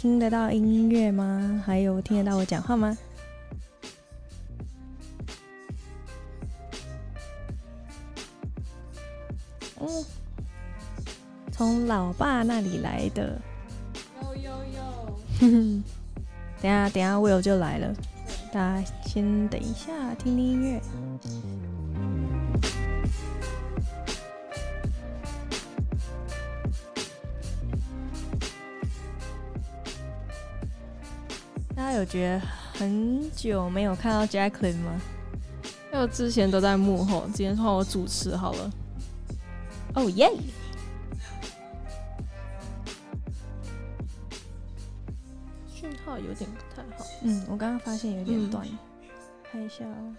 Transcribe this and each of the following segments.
听得到音乐吗？还有听得到我讲话吗？嗯，从老爸那里来的。有有有。等下等下，Will 就来了。大家先等一下，听听音乐。有觉得很久没有看到 Jacqueline 吗？因为我之前都在幕后，今天换我主持好了。哦耶！讯号有点不太好。嗯，我刚刚发现有点断，看一下哦。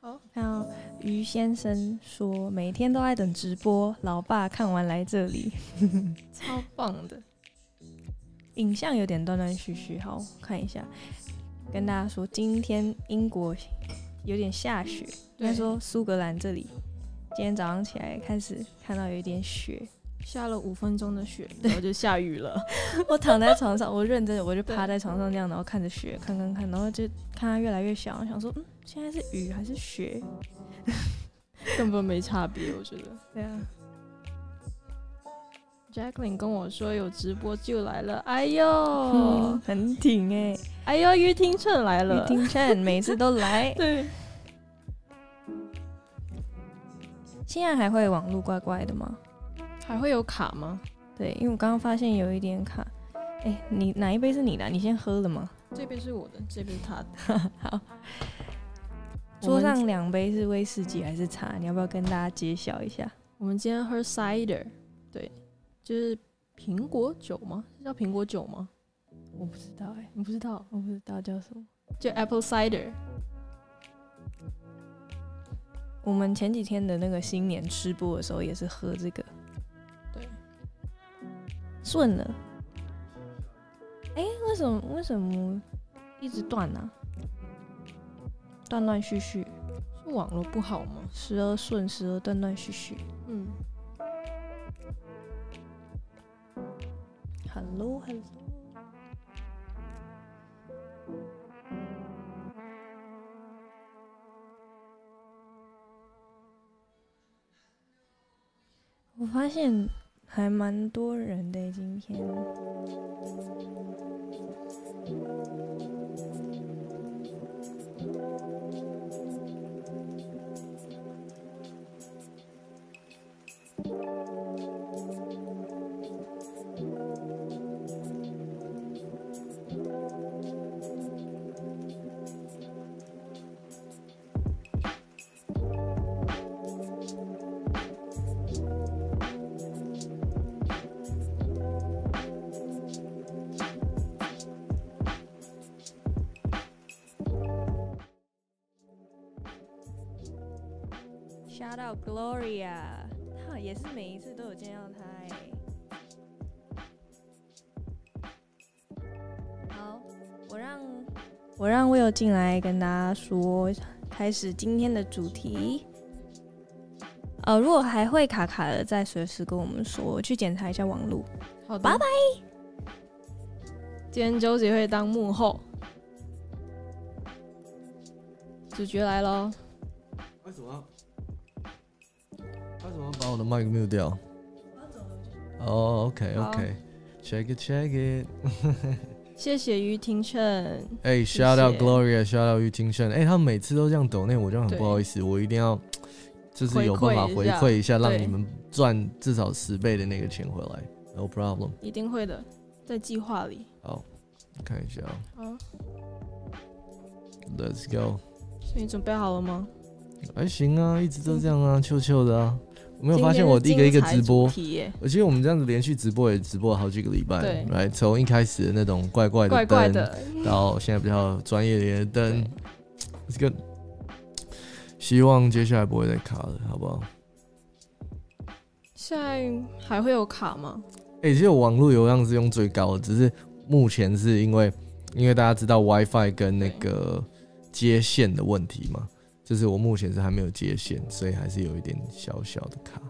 好好于先生说：“每天都在等直播，老爸看完来这里，超棒的。影像有点断断续续，好看一下。跟大家说，今天英国有点下雪，应该说苏格兰这里，今天早上起来开始看到有一点雪，下了五分钟的雪，然后就下雨了。我躺在床上，我认真的，我就趴在床上这样，然后看着雪，看看看，然后就看它越来越小，想说，嗯，现在是雨还是雪？” 根本没差别，我觉得。对啊。Jacqueline 跟我说有直播就来了，哎呦，很挺哎，哎呦，于听趁来了，于听趁每次都来。对。现在还会网络怪怪的吗？还会有卡吗？对，因为我刚刚发现有一点卡。哎，你哪一杯是你的？你先喝了吗？这杯是我的，这杯是他的。好。桌上两杯是威士忌还是茶？你要不要跟大家揭晓一下？我们今天喝 cider，对，就是苹果酒吗？是叫苹果酒吗？我不知道哎，你不知道？我不知道叫什么，就 apple cider。我们前几天的那个新年吃播的时候也是喝这个，对，顺了。哎，为什么为什么一直断呢？断断续续，是网络不好吗？时而顺，时而断断续续。嗯。Hello，Hello。我发现还蛮多人的今天。Gloria，他也是每一次都有见到他哎。好，我让我让 Will 进来跟大家说，开始今天的主题。呃，如果还会卡卡的，再随时跟我们说，我去检查一下网络。好，拜拜。今天周杰会当幕后，主角来喽。麦克 mute 掉。哦，OK，OK，check it，check it。谢谢于廷琛。哎，shout out Gloria，shout out 于廷琛。哎，他们每次都这样抖那我就很不好意思，我一定要就是有办法回馈一下，让你们赚至少十倍的那个钱回来。No problem。一定会的，在计划里。好，看一下啊。好。Let's go。所以你准备好了吗？还行啊，一直都这样啊，臭臭的啊。有没有发现我一个一个直播？而且我们这样子连续直播也直播了好几个礼拜，来从一开始的那种怪怪的灯，到现在比较专业的灯，这个希望接下来不会再卡了，好不好？现在还会有卡吗？哎，其实网络流量是用最高的，只是目前是因为因为大家知道 WiFi 跟那个接线的问题嘛，就是我目前是还没有接线，所以还是有一点小小的卡。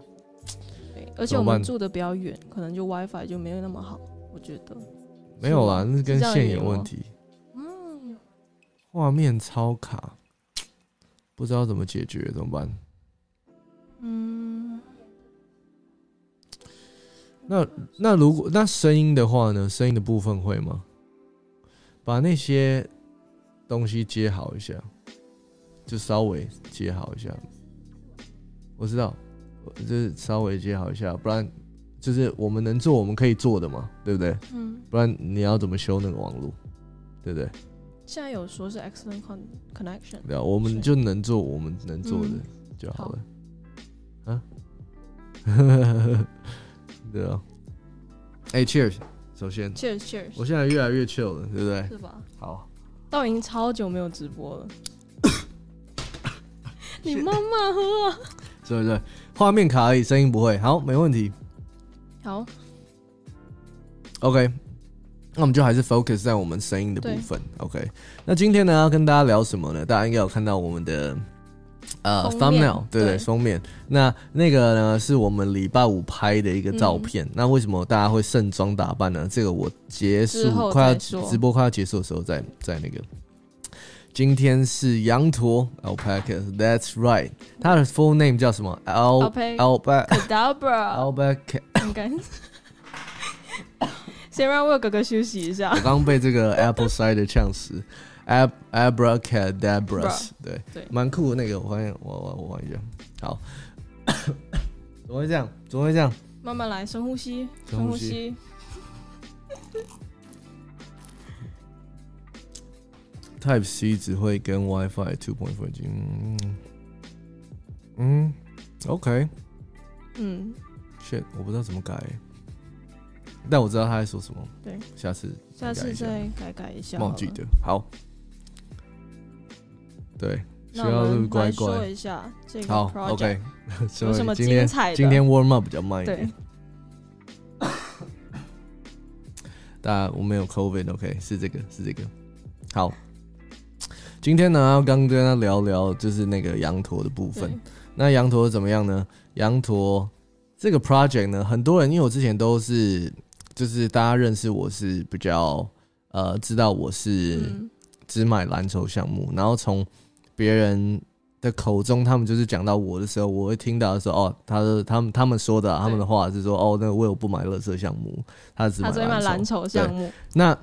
对，而且我们住的比较远，可能就 WiFi 就没有那么好，我觉得。没有啦，那是跟线有问题。嗯，画面超卡，不知道怎么解决，怎么办？嗯。那那如果那声音的话呢？声音的部分会吗？把那些东西接好一下，就稍微接好一下。我知道，就是稍微接好一下，不然就是我们能做我们可以做的嘛，对不对？嗯。不然你要怎么修那个网络，对不对？现在有说是 excellent connection。对啊，我们就能做我们能做的就好了。啊？对啊，哎，Cheers！首先，Cheers，Cheers！我现在越来越 chill 了，对不对？是吧？好，都已经超久没有直播了。你慢慢喝啊。对对，画面卡而已，声音不会。好，没问题。好。OK，那我们就还是 focus 在我们声音的部分。OK，那今天呢要跟大家聊什么呢？大家应该有看到我们的。呃，thumbnail，对对，封面。那那个呢，是我们礼拜五拍的一个照片。那为什么大家会盛装打扮呢？这个我结束快要直播快要结束的时候，再再那个。今天是羊驼 alpaca，That's right。它的 full name 叫什么？alpaca，alpaca。先让我哥哥休息一下。我刚被这个 apple cider 呛死。Ab Abracadabras，对，对，蛮酷的那个，我发现，我我我换一下，好，怎么会这样？怎么会这样？慢慢来，深呼吸，深呼吸。Type C 只会跟 WiFi two point four 嗯嗯，OK，嗯，shit，我不知道怎么改，但我知道他在说什么。对，下次下次再改改一下，忘记的，好。对，需要录乖乖。说一下这个好，OK。有什么精彩今天 warm up 比较慢一点。大家我没有 COVID，OK，是这个，是这个。好，今天呢要刚跟他聊聊，就是那个羊驼的部分。那羊驼怎么样呢？羊驼这个 project 呢，很多人因为我之前都是，就是大家认识我是比较呃，知道我是只买蓝筹项目，然后从别人的口中，他们就是讲到我的时候，我会听到说哦，他的他们他们说的他们的话是说哦，那我有不买乐色项目，他只买蓝筹项目。那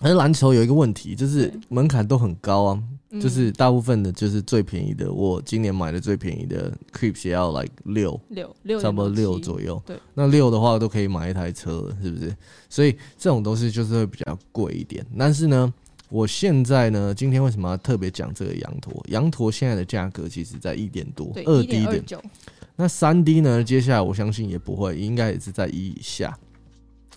而篮球有一个问题，就是门槛都很高啊，就是大部分的，就是最便宜的，我今年买的最便宜的 Creeps 也要 like 六六六，差不多六左右。对，那六的话都可以买一台车了，是不是？所以这种东西就是会比较贵一点，但是呢。我现在呢，今天为什么要特别讲这个羊驼？羊驼现在的价格其实在一点多，二 D 的。那三 D 呢？接下来我相信也不会，应该也是在一以下。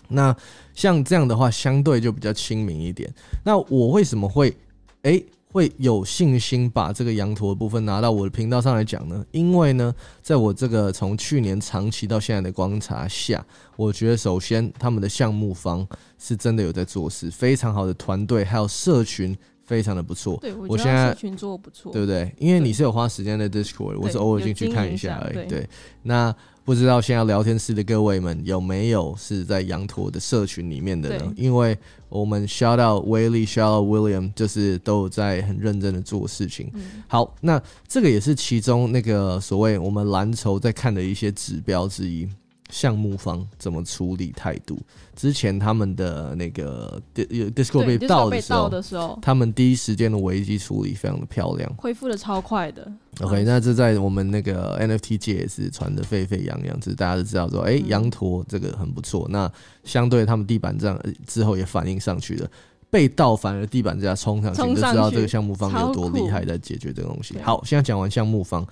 那像这样的话，相对就比较亲民一点。那我为什么会哎？会有信心把这个羊驼的部分拿到我的频道上来讲呢？因为呢，在我这个从去年长期到现在的观察下，我觉得首先他们的项目方是真的有在做事，非常好的团队，还有社群非常的不错。对我现在社群做不错，对不对？因为你是有花时间在 Discord，我是偶尔进去看一下而已。对，那。不知道现在聊天室的各位们有没有是在羊驼的社群里面的呢？因为我们 shout out Willie，shout out William，就是都有在很认真的做事情。好，那这个也是其中那个所谓我们蓝筹在看的一些指标之一。项目方怎么处理态度？之前他们的那个 Discord 被盗的时候，他们第一时间的危机处理非常的漂亮，恢复的超快的。OK，那这在我们那个 NFT 界也是传的沸沸扬扬，就是大家都知道说，哎，羊驼这个很不错。那相对他们地板这样之后也反映上去了，被盗反而地板这样冲上去，就知道这个项目方有多厉害，在解决这个东西。好，现在讲完项目方。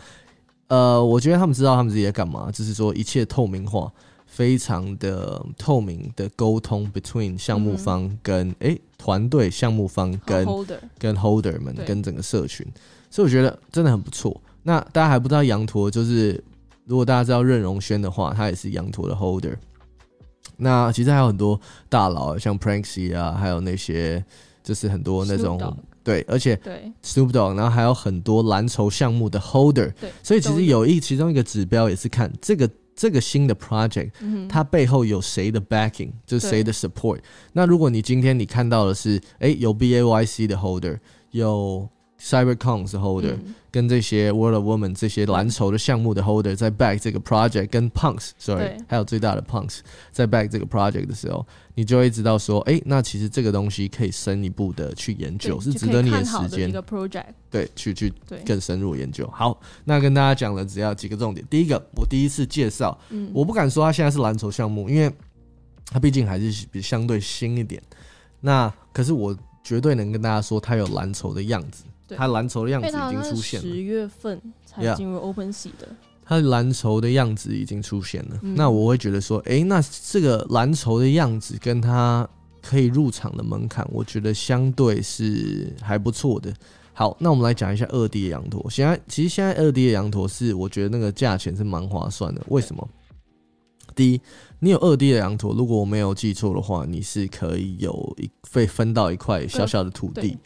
呃，我觉得他们知道他们自己在干嘛，就是说一切透明化，非常的透明的沟通，between 项目方跟哎团队、项目方跟跟 holder 们跟整个社群，所以我觉得真的很不错。那大家还不知道羊驼，就是如果大家知道任荣轩的话，他也是羊驼的 holder。那其实还有很多大佬，像 Pranksy 啊，还有那些就是很多那种对，而且对 Snoop Dogg，然后还有很多蓝筹项目的 holder。对，所以其实有一其中一个指标也是看这个这个新的 project，它背后有谁的 backing，就是谁的 support。那如果你今天你看到的是，哎，有 BAYC 的 holder，有 CyberCon 是 holder，跟这些 World of Women 这些蓝筹的项目的 holder 在 back 这个 project，跟 Punks，sorry，还有最大的 Punks 在 back 这个 project 的时候，你就会知道说，哎，那其实这个东西可以深一步的去研究，是值得你的时间。一个 project，对，去去更深入研究。好，那跟大家讲了只要几个重点。第一个，我第一次介绍，我不敢说它现在是蓝筹项目，因为它毕竟还是比相对新一点。那可是我绝对能跟大家说，它有蓝筹的样子。它蓝筹的样子已经出现了，十月份才进入 Open Sea 的。它蓝筹的样子已经出现了，那我会觉得说，哎，那这个蓝筹的样子跟它可以入场的门槛，我觉得相对是还不错的。好，那我们来讲一下二 D 的羊驼。现在其实现在二 D 的羊驼是我觉得那个价钱是蛮划算的。为什么？第一，你有二 D 的羊驼，如果我没有记错的话，你是可以有一被分到一块小小的土地。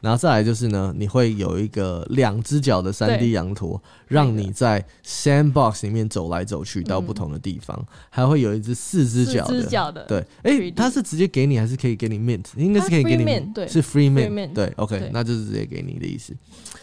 然后再来就是呢，你会有一个两只脚的三 D 羊驼，让你在 Sandbox 里面走来走去到不同的地方，还会有一只四只脚的，对，哎，它是直接给你还是可以给你 Mint？应该是可以给你，对，是 Free Mint，对，OK，那就是直接给你的意思。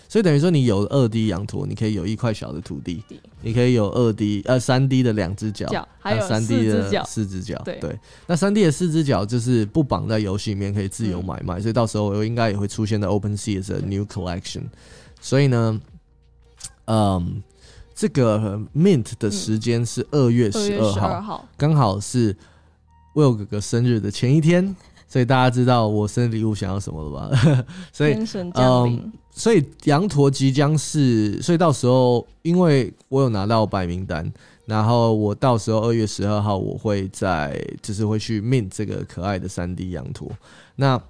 所以等于说，你有二 D 羊驼，你可以有一块小的土地，你可以有二 D 呃三 D 的两只脚，还有三 D 的四只脚。对，那三 D 的四只脚就是不绑在游戏里面，可以自由买卖。所以到时候我应该也会出现在 Open Sea 的 New Collection。所以呢，嗯，这个 Mint 的时间是二月十二号，刚好是 Will 哥哥生日的前一天。所以大家知道我生日礼物想要什么了吧？所以，嗯，所以羊驼即将是，所以到时候，因为我有拿到白名单，然后我到时候二月十二号我会在，就是会去 mint 这个可爱的三 D 羊驼。那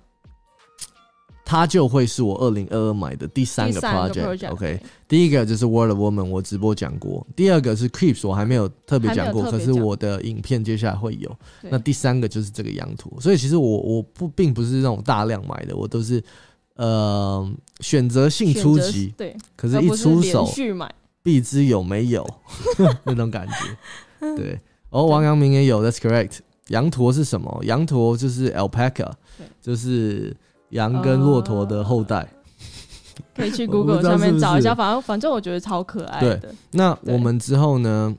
它就会是我二零二二买的第三个 project。OK，第一个就是 World of Woman，我直播讲过；第二个是 Creeps，我还没有特别讲过，可是我的影片接下来会有。那第三个就是这个羊驼，所以其实我我不并不是那种大量买的，我都是呃选择性出击，对，可是一出手，必知有没有 那种感觉。对，哦，王阳明也有，That's correct。羊驼是什么？羊驼就是 Alpaca，就是。羊跟骆驼的后代，可以去 Google 上面找一下。反正反正我觉得超可爱的。那我们之后呢？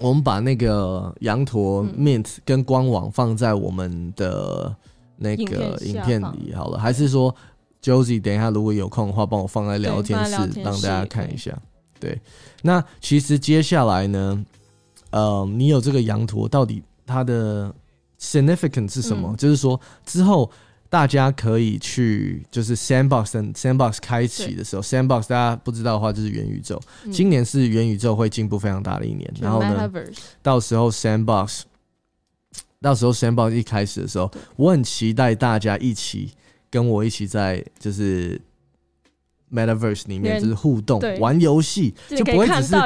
我们把那个羊驼 Mint 跟官网放在我们的那个影片里好了。还是说 Josie 等一下如果有空的话，帮我放在聊天室让大家看一下。对，那其实接下来呢，呃，你有这个羊驼，到底它的 significance 是什么？就是说之后。大家可以去，就是 Sandbox Sandbox 开启的时候，Sandbox 大家不知道的话，就是元宇宙。今年是元宇宙会进步非常大的一年。然后呢，到时候 Sandbox，到时候 Sandbox 一开始的时候，我很期待大家一起跟我一起在就是。Metaverse 里面就是互动玩游戏，就不会只是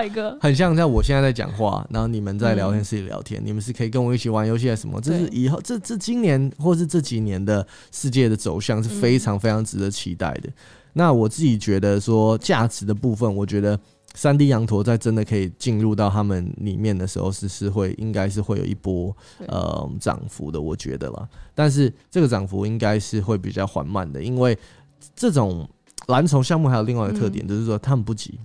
很像在我现在在讲话，然后你们在聊天室里聊天，你们是可以跟我一起玩游戏还是什么？这是以后这这今年或是这几年的世界的走向是非常非常值得期待的。那我自己觉得说价值的部分，我觉得三 D 羊驼在真的可以进入到他们里面的时候，是是会应该是会有一波呃涨幅的，我觉得啦。但是这个涨幅应该是会比较缓慢的，因为这种。蓝筹项目还有另外一个特点，就是说他们不急，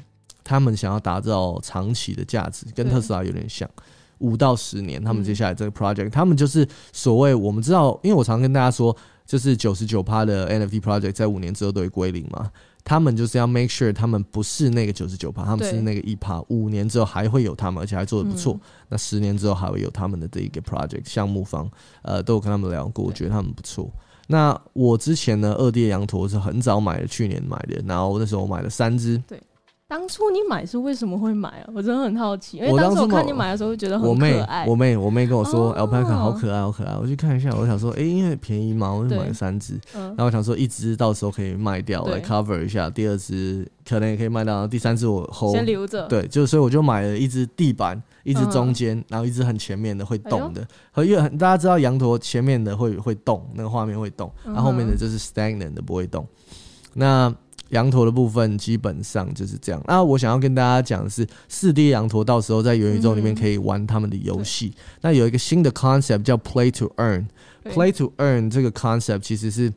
他们想要打造长期的价值，跟特斯拉有点像，五到十年，他们接下来这个 project，他们就是所谓我们知道，因为我常跟大家说，就是九十九趴的 NFT project 在五年之后都会归零嘛，他们就是要 make sure 他们不是那个九十九趴，他们是那个一趴，五年之后还会有他们，而且还做的不错，那十年之后还会有他们的这一个 project 项目方，呃，都有跟他们聊过，我觉得他们不错。那我之前呢，二 D 羊驼是很早买的，去年买的，然后那时候我买了三只，对，当初你买是为什么会买啊？我真的很好奇，因为当时我看你买的时候觉得很可爱。我妹，我妹跟我说，Alpaca 好可爱，好可爱。我去看一下，我想说，哎，因为便宜嘛，我就买了三只。然后我想说，一只到时候可以卖掉来 cover 一下，第二只可能也可以卖掉，第三只我 hold 先留着。对，就所以我就买了一只地板，一只中间，然后一只很前面的会动的。和因为大家知道羊驼前面的会会动，那个画面会动，然后后面的就是 stagnant 的不会动。那羊驼的部分基本上就是这样。那我想要跟大家讲的是，四 D 羊驼到时候在元宇宙里面可以玩他们的游戏。那有一个新的 concept 叫 Play to Earn。Play to Earn 这个 concept 其实是。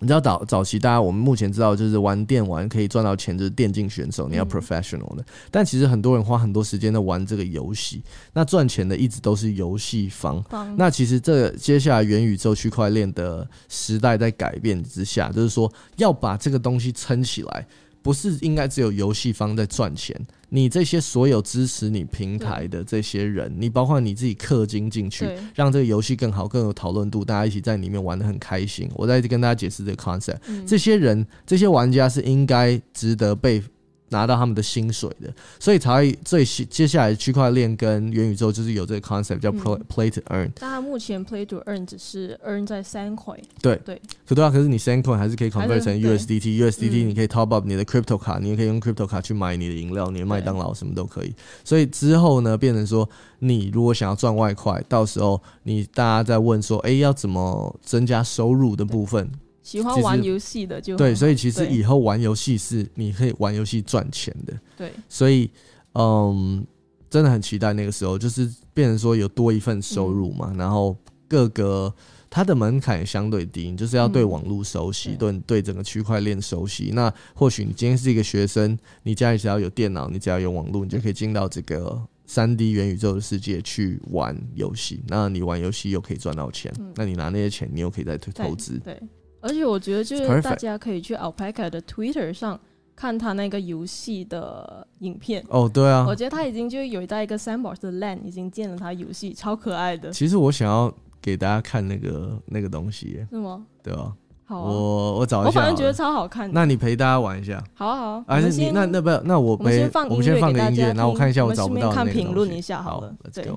你知道早早期大家我们目前知道就是玩电玩可以赚到钱，就是电竞选手你要 professional 的。但其实很多人花很多时间在玩这个游戏，那赚钱的一直都是游戏方。那其实这接下来元宇宙区块链的时代在改变之下，就是说要把这个东西撑起来。不是应该只有游戏方在赚钱？你这些所有支持你平台的这些人，你包括你自己氪金进去，让这个游戏更好、更有讨论度，大家一起在里面玩的很开心。我在跟大家解释这个 concept，这些人、这些玩家是应该值得被。拿到他们的薪水的，所以才会最接下来区块链跟元宇宙就是有这个 concept 叫 play to earn。但它目前 play to earn 只是 earn 在三块。对对，可对啊，可是你三块还是可以 convert 成 USDT，USDT 你可以 top up 你的 crypto 卡，你也可以用 crypto 卡去买你的饮料，你的麦当劳什么都可以。所以之后呢，变成说你如果想要赚外快，到时候你大家在问说，哎，要怎么增加收入的部分？喜欢玩游戏的就对，所以其实以后玩游戏是你可以玩游戏赚钱的。对，所以嗯，真的很期待那个时候，就是变成说有多一份收入嘛。然后各个它的门槛也相对低，就是要对网络熟悉，对对整个区块链熟悉。那或许你今天是一个学生，你家里只要有电脑，你只要有网络，你就可以进到这个三 D 元宇宙的世界去玩游戏。那你玩游戏又可以赚到钱，那你拿那些钱，你又可以再投资。对。而且我觉得，就是大家可以去 Alpaca 的 Twitter 上看他那个游戏的影片。哦，对啊，我觉得他已经就有在一个 Sandbox 的 Land 已经建了他游戏，超可爱的。其实我想要给大家看那个那个东西，是吗？对啊，好，我我找一下。我反正觉得超好看。那你陪大家玩一下。好啊，好。还是你那那不那我陪我们先放个音乐，然后我看一下我找不到看评论一下好了。对。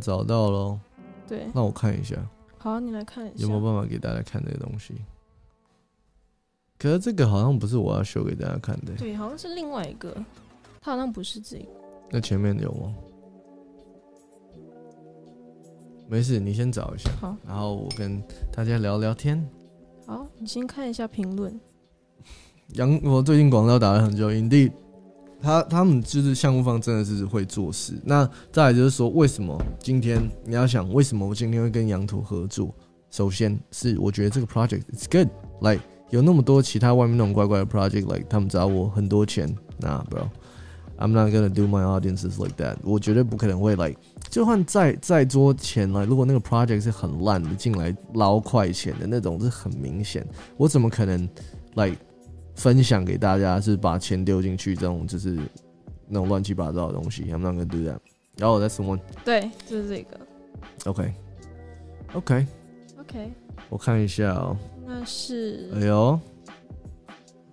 找到了，对，那我看一下。好，你来看一下，有没有办法给大家看这个东西？可是这个好像不是我要秀给大家看的，对，好像是另外一个，它好像不是这个。那前面有吗？没事，你先找一下，好，然后我跟大家聊聊天。好，你先看一下评论。杨，我最近广告打了很久，营地。他他们就是项目方，真的是会做事。那再来就是说，为什么今天你要想，为什么我今天会跟羊驼合作？首先是我觉得这个 project is good，like 有那么多其他外面那种怪怪的 project，like 他们找我很多钱，那 bro，I'm not gonna do my audiences like that。我绝对不可能会 like，就算再再多钱了，如果那个 project 是很烂的，进来捞快钱的那种，是很明显。我怎么可能 like 分享给大家是把钱丢进去这种就是那种乱七八糟的东西？I'm not gonna do that。然后 that's the one。对，就是这个。OK。OK。OK。我看一下哦。那是。哎呦，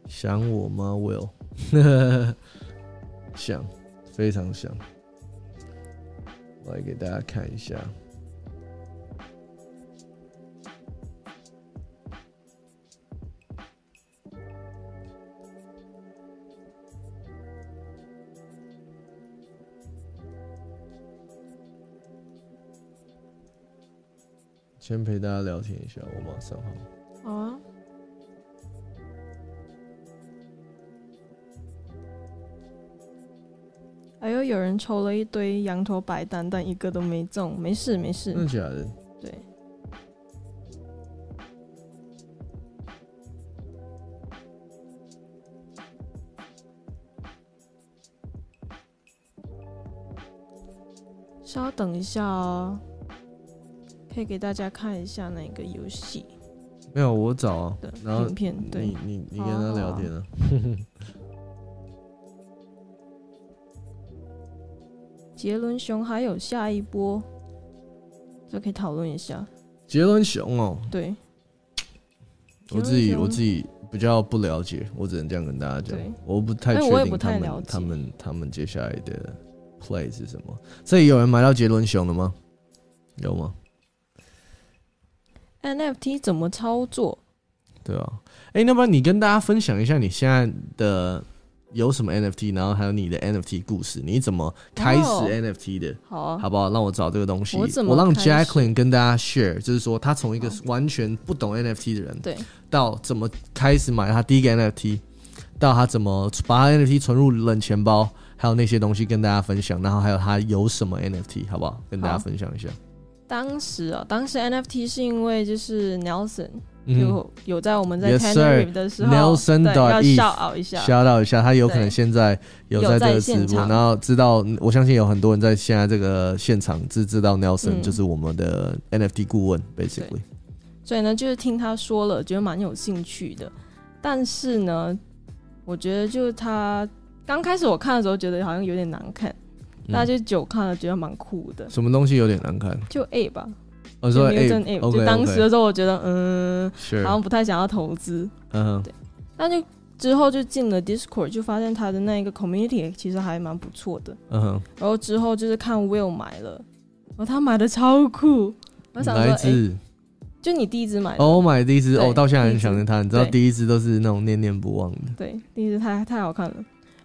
想我吗，Will？想，非常想。来给大家看一下。先陪大家聊天一下，我马上好。好啊。哎呦有人抽了一堆羊头白蛋，但一个都没中，没事没事。真的假的？对。稍等一下哦，可以给大家看一下那个游戏。没有，我找啊。然后片，对，你你你跟他聊天啊。杰伦熊还有下一波，这可以讨论一下。杰伦熊哦，对，我自己我自己比较不了解，我只能这样跟大家讲，我不太确定他们他们他们接下来的 play 是什么。这里有人买到杰伦熊了吗？有吗？NFT 怎么操作？对啊，哎，那不然你跟大家分享一下你现在的。有什么 NFT，然后还有你的 NFT 故事，你怎么开始 NFT 的？好啊，好不好？让我找这个东西。我我让 Jacqueline 跟大家 share，就是说他从一个完全不懂 NFT 的人，对，到怎么开始买他第一个 NFT，到他怎么把他 NFT 存入冷钱包，还有那些东西跟大家分享，然后还有他有什么 NFT，好不好？跟大家分享一下。当时啊，当时 NFT 是因为就是 Nelson。有有在我们在 Tenerife 的时候，要笑傲一下，笑傲一下，他有可能现在有在这个直播，然后知道，我相信有很多人在现在这个现场知知道 Nelson 就是我们的 NFT 顾问，basically。所以呢，就是听他说了，觉得蛮有兴趣的。但是呢，我觉得就是他刚开始我看的时候，觉得好像有点难看，大家就久看了，觉得蛮酷的。什么东西有点难看？就 A 吧。我说，A，就当时的时候，我觉得，嗯，好像不太想要投资，嗯，对。那就之后就进了 Discord，就发现他的那个 community 其实还蛮不错的，嗯哼。然后之后就是看 Will 买了，然后他买的超酷，我想说，哎，就你第一只买的，哦，我买第一只，哦，到现在很想念他，你知道，第一只都是那种念念不忘的，对，第一只太太好看了。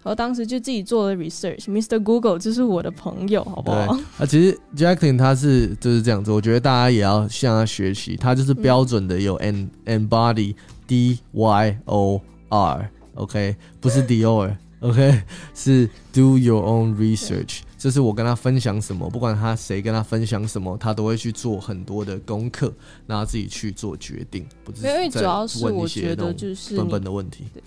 然后当时就自己做了 research，Mr. Google 就是我的朋友，好不好？啊，其实 Jacqueline 他是就是这样子，我觉得大家也要向他学习，他就是标准的有 n embody D Y O R，OK，不是 Dior，OK，是 do your own research。就是我跟他分享什么，不管他谁跟他分享什么，他都会去做很多的功课，然后自己去做决定。不是，因为主要是我觉得就是笨笨的问题。对，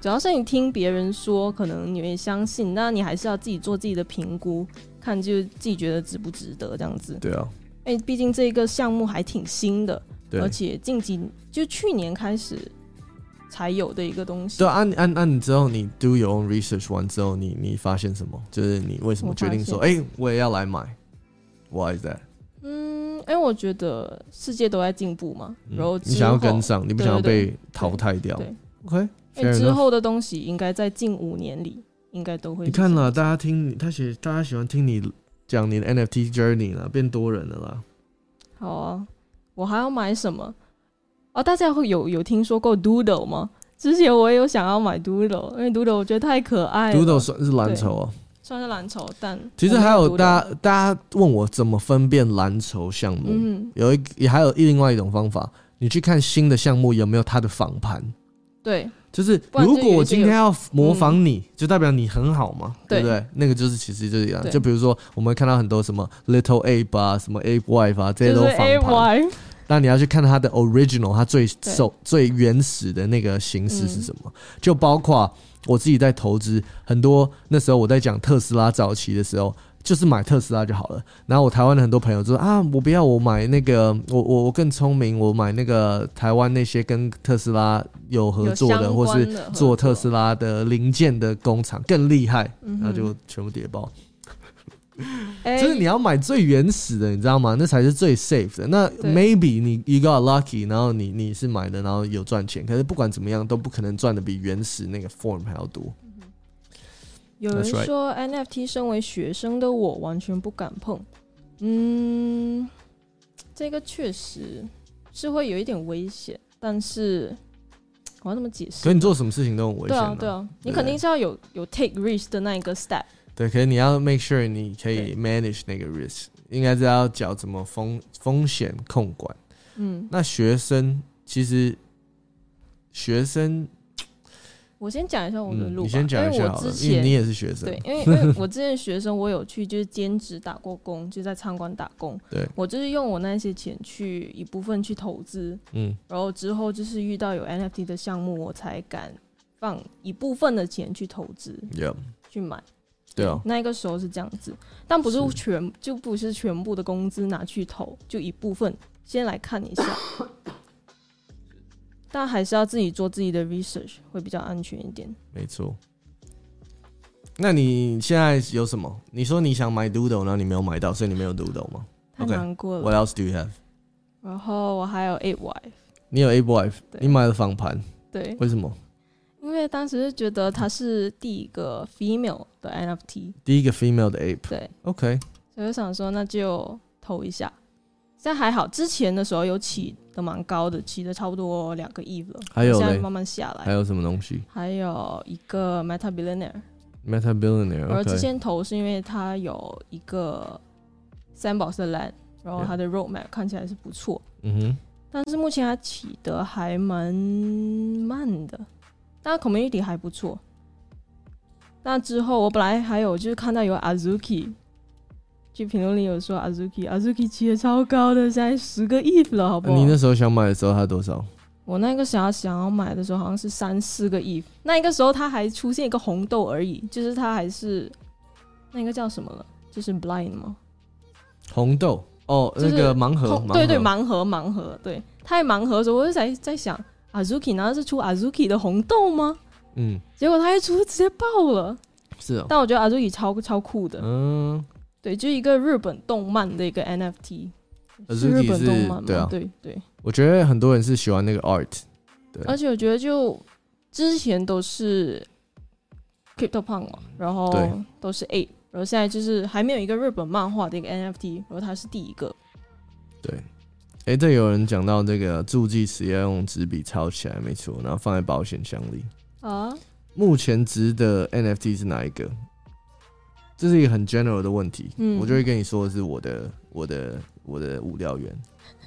主要是你听别人说，可能你会相信，那你还是要自己做自己的评估，看就自己觉得值不值得这样子。对啊，哎，毕竟这个项目还挺新的，而且近几就去年开始。才有的一个东西。对，按按按你之后，你 do your own research 完之后，你你发现什么？就是你为什么决定说，哎，我也要来买？Why is that？嗯，因为我觉得世界都在进步嘛，然后你想要跟上，你不想要被淘汰掉。对，OK。之后的东西应该在近五年里，应该都会。你看了，大家听他喜，大家喜欢听你讲你的 NFT journey 了，变多人了啦。好啊，我还要买什么？哦，大家会有有听说过 Doodle 吗？之前我也有想要买 Doodle，因为 Doodle 我觉得太可爱了。Doodle 算是蓝筹啊，算是蓝筹，但其实还有大家大家问我怎么分辨蓝筹项目，嗯有一也还有另外一种方法，你去看新的项目有没有它的仿盘。对，就是如果我今天要模仿你，就代表你很好嘛，对不对？那个就是其实就是一样，就比如说我们看到很多什么 Little Ape 啊，什么 Ape Wife 啊，这些都仿盘。那你要去看它的 original，它最首最原始的那个形式是什么？就包括我自己在投资很多，那时候我在讲特斯拉早期的时候。就是买特斯拉就好了。然后我台湾的很多朋友就说啊，我不要，我买那个，我我我更聪明，我买那个台湾那些跟特斯拉有合作的，或是做特斯拉的零件的工厂更厉害，然后就全部跌爆。就是你要买最原始的，你知道吗？那才是最 safe 的。那 maybe 你 you got lucky，然后你你是买的，然后有赚钱。可是不管怎么样，都不可能赚的比原始那个 form 还要多。有人说 NFT，身为学生的我完全不敢碰。嗯，这个确实是会有一点危险，但是我要怎么解释？可你做什么事情都很危险。对啊，对啊，你肯定是要有有 take risk 的那一个 step。对，可是你要 make sure 你可以 manage 那个 risk，应该知道讲怎么风风险控管。嗯，那学生其实学生。我先讲一下我的路吧，因为我之前你也是学生，对，因为因为我之前学生，我有去就是兼职打过工，就在餐馆打工。对，我就是用我那些钱去一部分去投资，嗯，然后之后就是遇到有 NFT 的项目，我才敢放一部分的钱去投资，去买。对啊，那个时候是这样子，但不是全就不是全部的工资拿去投，就一部分先来看一下。但还是要自己做自己的 research，会比较安全一点。没错。那你现在有什么？你说你想买 Doodle，然后你没有买到，所以你没有 Doodle 吗？太难过了。What else do you have？然后我还有 A Wife。你有 A Wife？你买了仿盘？对。为什么？因为当时是觉得它是第一个 female 的 NFT，第一个 female 的 Ape。对。OK。所以我想说，那就投一下。现在还好，之前的时候有起的蛮高的，起的差不多两个亿了。还有现在慢慢下来。还有什么东西？还有一个 Meta Billionaire。Meta Billionaire。而之前投是因为它有一个三宝色蓝，然后它的 Roadmap 看起来是不错。嗯哼。但是目前它起的还蛮慢的，但 Community 还不错。那之后我本来还有就是看到有 Azuki，就评论里有说，Azuki，Azuki 起的超高的，现在十个亿了，好不好？你那时候想买的时候，它多少？我那个想要想要买的时候，好像是三四个亿。那一个时候它还出现一个红豆而已，就是它还是那个叫什么了？就是 Blind 吗？红豆哦，那个盲盒，对对，盲盒盲盒，对，它盲盒的时候，我就在在想，Azuki 难道是出 Azuki 的红豆吗？嗯，结果他一出直接爆了，是哦。但我觉得 Azuki 超超酷的，嗯。对，就一个日本动漫的一个 NFT，是日本动漫吗？对对。我觉得很多人是喜欢那个 art，对。而且我觉得就之前都是 Crypto Punk 嘛，然后都是 A，然后现在就是还没有一个日本漫画的一个 NFT，然后它是第一个。对。哎，这有人讲到这个助记词要用纸笔抄起来，没错，然后放在保险箱里。啊。目前值的 NFT 是哪一个？这是一个很 general 的问题，嗯，我就会跟你说的是我的我的我的无聊猿，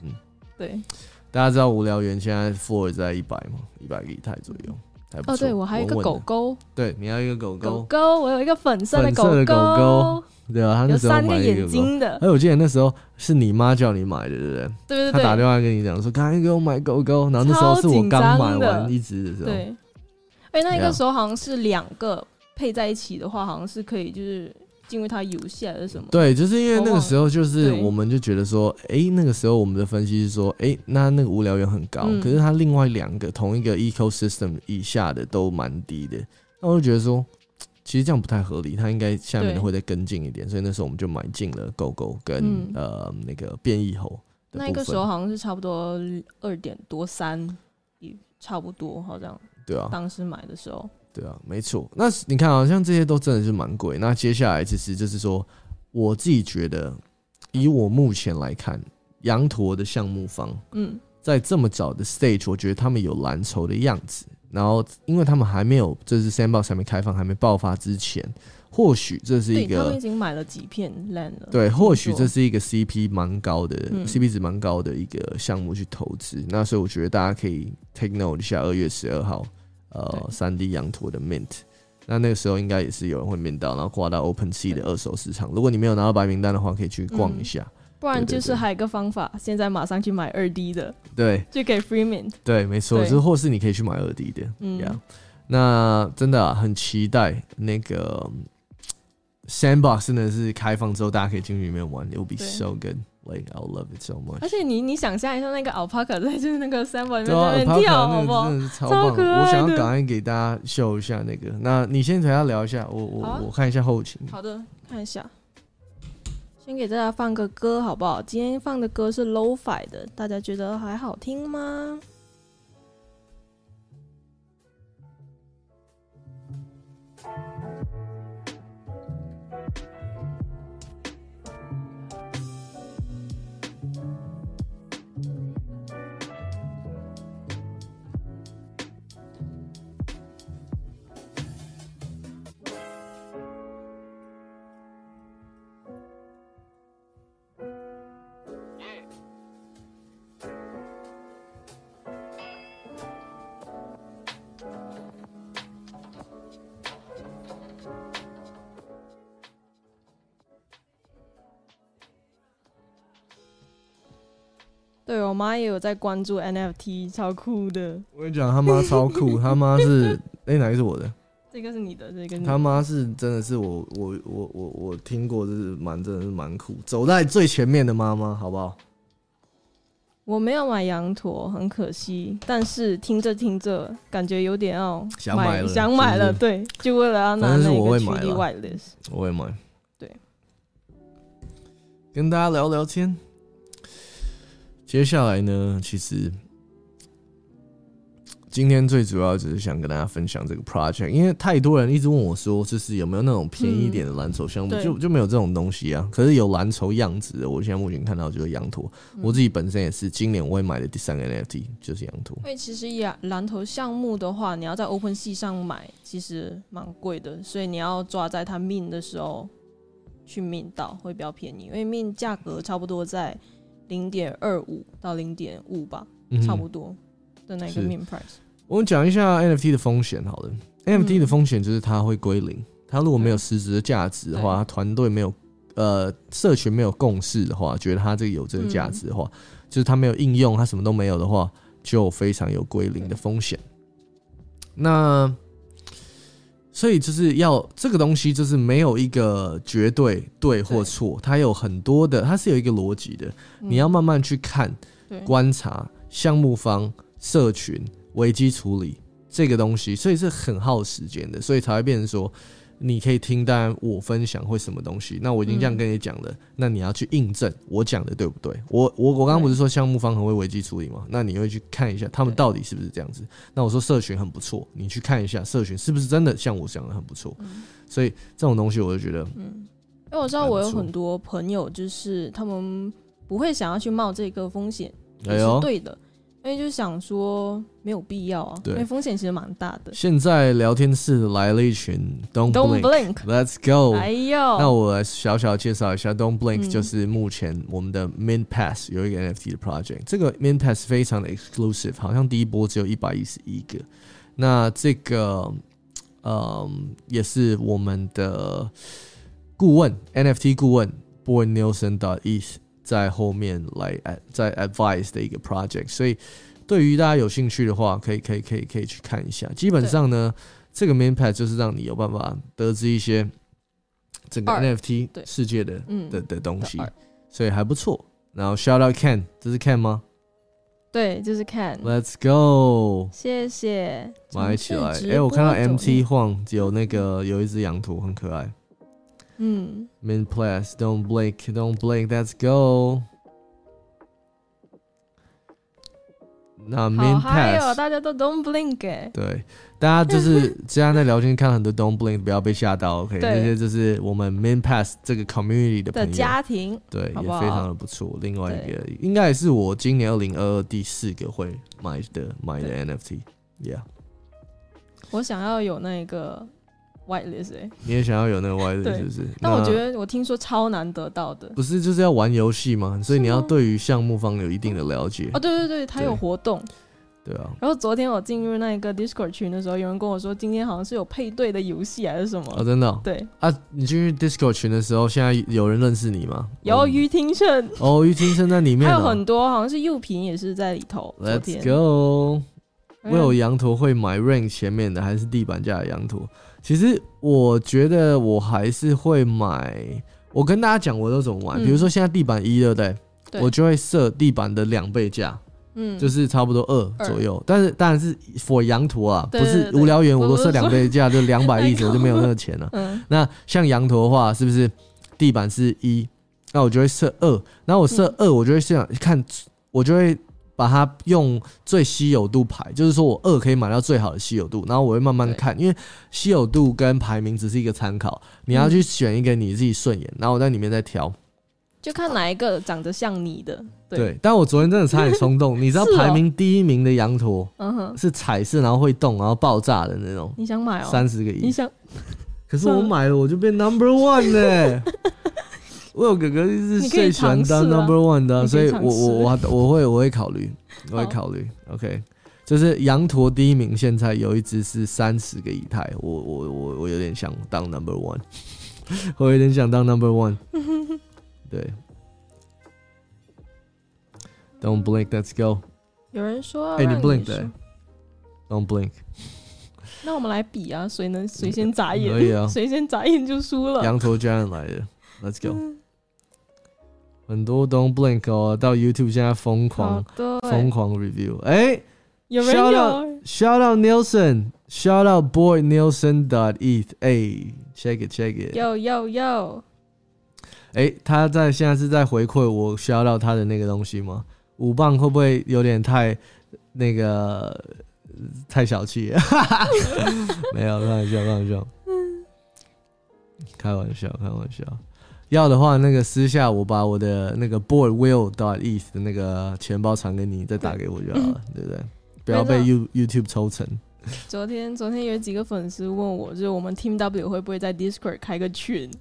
嗯，对，大家知道无聊猿现在 floor 在一百吗？一百个以太左右，还不错。哦，对我还有一个狗狗，对，你要一个狗狗，狗狗，我有一个粉色的狗狗，对啊，他那时候买一个金的，哎，我记得那时候是你妈叫你买的，对不对？对对对，他打电话跟你讲说，赶紧给我买狗狗，然后那时候是我刚买完一只的时候，对，哎，那个时候好像是两个配在一起的话，好像是可以就是。进入它游戏还是什么？对，就是因为那个时候，就是我们就觉得说，哎，那个时候我们的分析是说，哎，那那个无聊源很高，可是它另外两个同一个 ecosystem 以下的都蛮低的，那我就觉得说，其实这样不太合理，它应该下面会再跟进一点，所以那时候我们就买进了狗狗跟呃那个变异猴。那个时候好像是差不多二点多三，也差不多好像。对啊，当时买的时候。对啊，没错。那你看，好像这些都真的是蛮贵。那接下来其实就是说，我自己觉得，以我目前来看，羊驼的项目方，嗯，在这么早的 stage，我觉得他们有蓝筹的样子。然后，因为他们还没有，这是 sandbox 还没开放，还没爆发之前，或许这是一个，他们已经买了几片 land 了。对，或许这是一个 CP 蛮高的，CP 值蛮高的一个项目去投资。那所以我觉得大家可以 take note 一下，二月十二号。呃，三 D 羊驼的 Mint，那那个时候应该也是有人会面到，然后挂到 Open Sea 的二手市场。如果你没有拿到白名单的话，可以去逛一下。不然就是还有一个方法，现在马上去买二 D 的，对，就给 Free Mint。对，没错，就是或是你可以去买二 D 的，嗯，那真的很期待那个 Sandbox 真的是开放之后，大家可以进去里面玩，It will be so good。Like I love it so much。而且你你想象一下，那个 Alpaca 在就是那个 Sandbox 里面跳，好不我想要赶快给大家秀一下那个。那你先陪他聊一下，我我我看一下后勤。好的，看一下。先给大家放个歌好不好？今天放的歌是 Lo-Fi 的，大家觉得还好听吗？对我妈也有在关注 NFT，超酷的。我跟你讲，他妈超酷，他妈是 哎，哪个是我的？这个是你的，这个他妈是真的是我我我我我听过，就是蛮真的是蛮酷，走在最前面的妈妈，好不好？我没有买羊驼，很可惜。但是听着听着，感觉有点要想买了，想买了，对，就为了要拿那个 3D wireless，我会买。对，跟大家聊聊天。接下来呢，其实今天最主要只是想跟大家分享这个 project，因为太多人一直问我说，就是有没有那种便宜一点的蓝筹项目，就就没有这种东西啊。可是有蓝筹样子的，我现在目前看到就是羊驼。我自己本身也是今年我会买的第三个 NFT 就是羊驼。因为其实羊蓝筹项目的话，你要在 Open Sea 上买，其实蛮贵的，所以你要抓在它命的时候去命到会比较便宜，因为命价格差不多在。零点二五到零点五吧，差不多的那个 min price。我们讲一下 NFT 的风险，好了，NFT 的风险就是它会归零。它如果没有实质的价值的话，团队没有呃社群没有共识的话，觉得它这个有这个价值的话，就是它没有应用，它什么都没有的话，就非常有归零的风险。那所以就是要这个东西，就是没有一个绝对对或错，它有很多的，它是有一个逻辑的。你要慢慢去看、观察项目方、社群、危机处理这个东西，所以是很耗时间的，所以才会变成说。你可以听，当然我分享会什么东西，那我已经这样跟你讲了，那你要去印证我讲的对不对？我我我刚刚不是说项目方很会危机处理吗？那你会去看一下他们到底是不是这样子？那我说社群很不错，你去看一下社群是不是真的像我讲的很不错？所以这种东西我就觉得，嗯，因为我知道我有很多朋友，就是他们不会想要去冒这个风险，也是对的。因为就想说没有必要啊，因为风险其实蛮大的。现在聊天室来了一群 Don't Blink，Let's go！哎呦，那我小小介绍一下 Don't Blink，就是目前我们的 Min Pass 有一个 NFT 的 project，这个 Min Pass 非常的 exclusive，好像第一波只有一百一十一个。那这个，嗯，也是我们的顾问 NFT 顾问 Boy Nielsen 的意思。在后面来在 advise 的一个 project，所以对于大家有兴趣的话，可以可以可以可以去看一下。基本上呢，这个 main pad 就是让你有办法得知一些整个 NFT 世界的的的东西，所以还不错。然后 shout out Ken，这是 Ken 吗？对，就是 Ken。Let's go，谢谢。买起来，哎，我看到 MT 晃有那个有一只羊驼，很可爱。嗯，Min Plus Don't Blink Don't Blink Let's Go。那 Min Plus 大家都 Don't Blink 哎，对，大家就是之前在聊天，看很多 Don't Blink，不要被吓到，OK？这些就是我们 Min pass 这个 community 的的家庭，对，也非常的不错。另外一个应该也是我今年二零二二第四个会买的买的 NFT，Yeah。我想要有那个。Wireless 哎，你也想要有那个 wireless 是不是？但我觉得我听说超难得到的，不是就是要玩游戏吗？所以你要对于项目方有一定的了解。哦，对对对，它有活动。对啊。然后昨天我进入那一个 Discord 群的时候，有人跟我说，今天好像是有配对的游戏还是什么？哦，真的？对啊，你进入 Discord 群的时候，现在有人认识你吗？有于听胜哦，于听胜在里面，还有很多，好像是右平也是在里头。Let's go。我有羊驼会买 rank 前面的还是地板价的羊驼？其实我觉得我还是会买。我跟大家讲我都怎么玩，比如说现在地板一，对不对？我就会设地板的两倍价，嗯，就是差不多二左右。但是当然是 for 羊驼啊，不是无聊猿，我都设两倍价，就两百意思，我就没有那个钱了。那像羊驼的话，是不是地板是一？那我就会设二，然后我设二，我就会想看，我就会。把它用最稀有度排，就是说我二可以买到最好的稀有度，然后我会慢慢看，因为稀有度跟排名只是一个参考，你要去选一个你自己顺眼，然后我在里面再挑，就看哪一个长得像你的。对，但我昨天真的差点冲动，你知道排名第一名的羊驼，嗯哼，是彩色，然后会动，然后爆炸的那种。你想买哦？三十个亿。你想？可是我买了，我就变 number one 呢。我有哥哥是最喜欢当 number one 的，所以我我我我会我会考虑，我会考虑。OK，就是羊驼第一名，现在有一只是三十个以太，我我我我有点想当 number one，我有点想当 number one。对，Don't blink，Let's go。有人说，哎，你 blink 对，Don't blink。那我们来比啊，谁能谁先眨眼？可以啊，谁先眨眼就输了。羊驼家人来了，Let's go。很多 Don't Blink 哦，到 YouTube 现在疯狂疯狂 review，哎，有没有？Shout out Nielsen，Shout out Boy Nielsen dot ETH，哎，check it check it，有有有，哎，他在现在是在回馈我 Shout out 他的那个东西吗？五磅会不会有点太那个太小气？没有，开玩笑，开玩笑，开玩笑，开玩笑。要的话，那个私下我把我的那个 boy will dot east 的那个钱包传给你，再打给我就好了，对不对？不要被 you YouTube 抽成。昨天昨天有几个粉丝问我，就是我们 Team W 会不会在 Discord 开个群？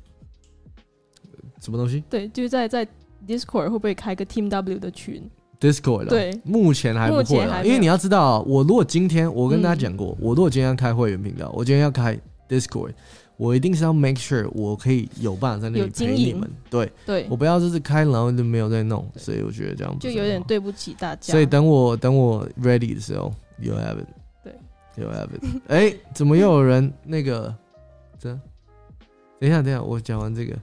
什么东西？对，就是在在 Discord 会不会开个 Team W 的群？Discord 对，目前还不会，因为你要知道，我如果今天我跟大家讲过，我如果今天要开会员频道，我今天要开 Discord。我一定是要 make sure 我可以有办法在那里陪你们，对，对。我不要就是开然后就没有在弄，所以我觉得这样就有点对不起大家。所以等我等我 ready 的时候，you have it，对，you have it。哎，怎么又有人那个？这，等一下，等一下，我讲完这个，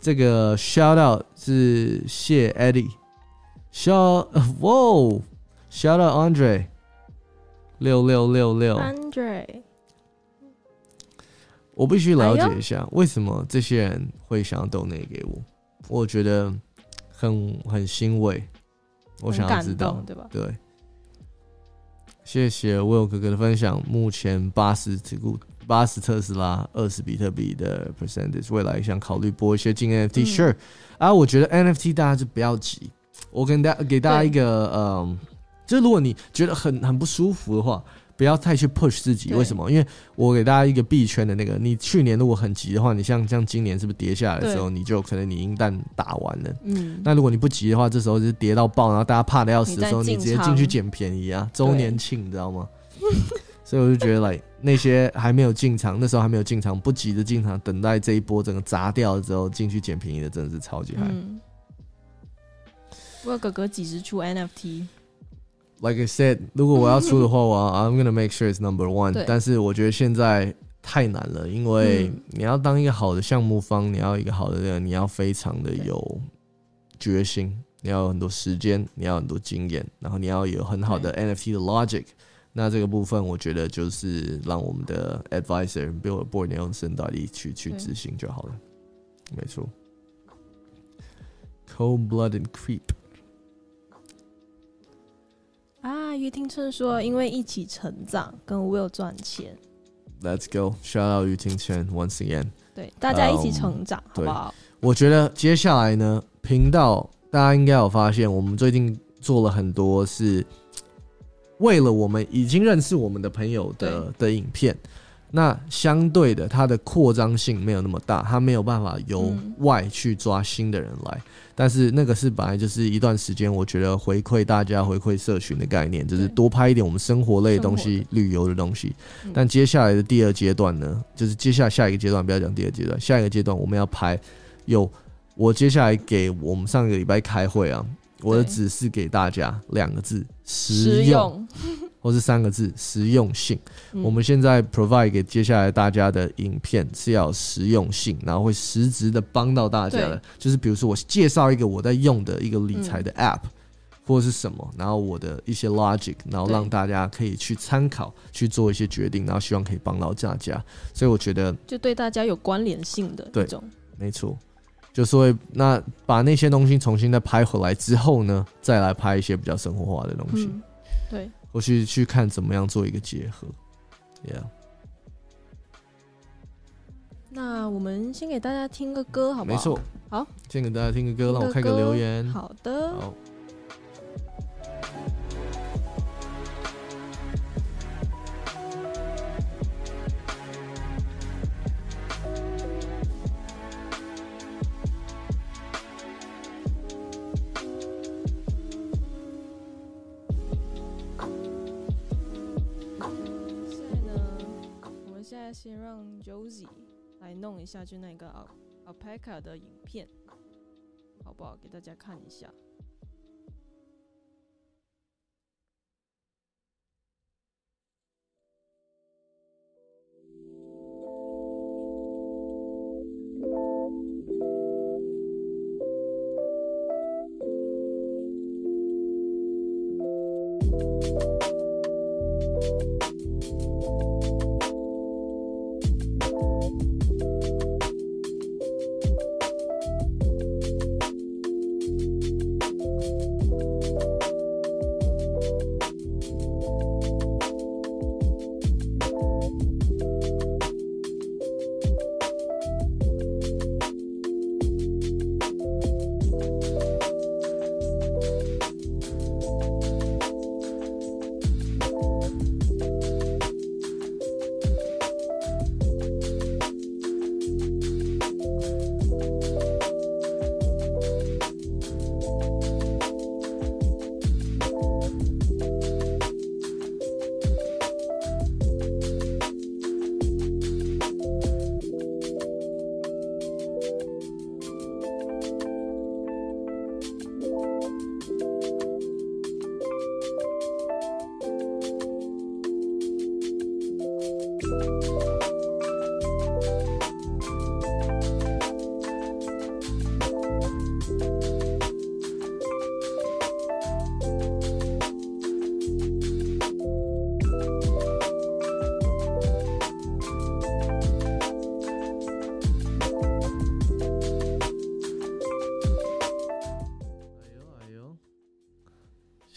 这个 shout out 是谢 Eddie，shout，哇，shout out Andre，六六六六，Andre。我必须了解一下，为什么这些人会想要抖那给我？我觉得很很欣慰，我想要知道，对吧？对，谢谢 Will 哥哥的分享。目前八十持股，八十特斯拉，二十比特币的 percentage，未来想考虑播一些进 NFT。Sure，啊，我觉得 NFT 大家就不要急。我跟大家给大家一个，嗯，就如果你觉得很很不舒服的话。不要太去 push 自己，为什么？因为我给大家一个币圈的那个，你去年如果很急的话，你像像今年是不是跌下来的时候，你就可能你银弹打完了。嗯。那如果你不急的话，这时候就是跌到爆，然后大家怕的要死的时候，你直接进去捡便宜啊，周年庆，你知道吗？所以我就觉得，like 那些还没有进场，那时候还没有进场，不急着进场，等待这一波整个砸掉之后进去捡便宜的，真的是超级嗨。我哥哥几时出 NFT？Like I said，如果我要出的话，我 I'm gonna make sure it's number one。但是我觉得现在太难了，因为你要当一个好的项目方，你要一个好的人，你要非常的有决心，你要有很多时间，你要很多经验，然后你要有很好的 NFT 的 logic。那这个部分，我觉得就是让我们的 advisor build board 用深大力去去执行就好了。没错，cold blood and creep。啊，于听春说，因为一起成长，跟 Will 赚钱。Let's go, shout out 于听春 once again。对，大家一起成长，好不好？我觉得接下来呢，频道大家应该有发现，我们最近做了很多是为了我们已经认识我们的朋友的的影片。那相对的，它的扩张性没有那么大，它没有办法由外去抓新的人来。但是那个是本来就是一段时间，我觉得回馈大家、回馈社群的概念，就是多拍一点我们生活类的东西、旅游的东西。但接下来的第二阶段呢，就是接下来下一个阶段，不要讲第二阶段，下一个阶段我们要拍有我接下来给我们上个礼拜开会啊，我的指示给大家两个字：实用。或是三个字实用性。我们现在 provide 给接下来大家的影片是要实用性，然后会实质的帮到大家的。就是比如说我介绍一个我在用的一个理财的 app 或者是什么，然后我的一些 logic，然后让大家可以去参考去做一些决定，然后希望可以帮到大家。所以我觉得就对大家有关联性的那种，没错。就说那把那些东西重新再拍回来之后呢，再来拍一些比较生活化的东西。对。我去去看怎么样做一个结合，Yeah。那我们先给大家听个歌，好不好？没错，好，先给大家听个歌，让我看个留言。好的。好。先让 Josie 来弄一下，就那个 Alpaca 的影片，好不好？给大家看一下。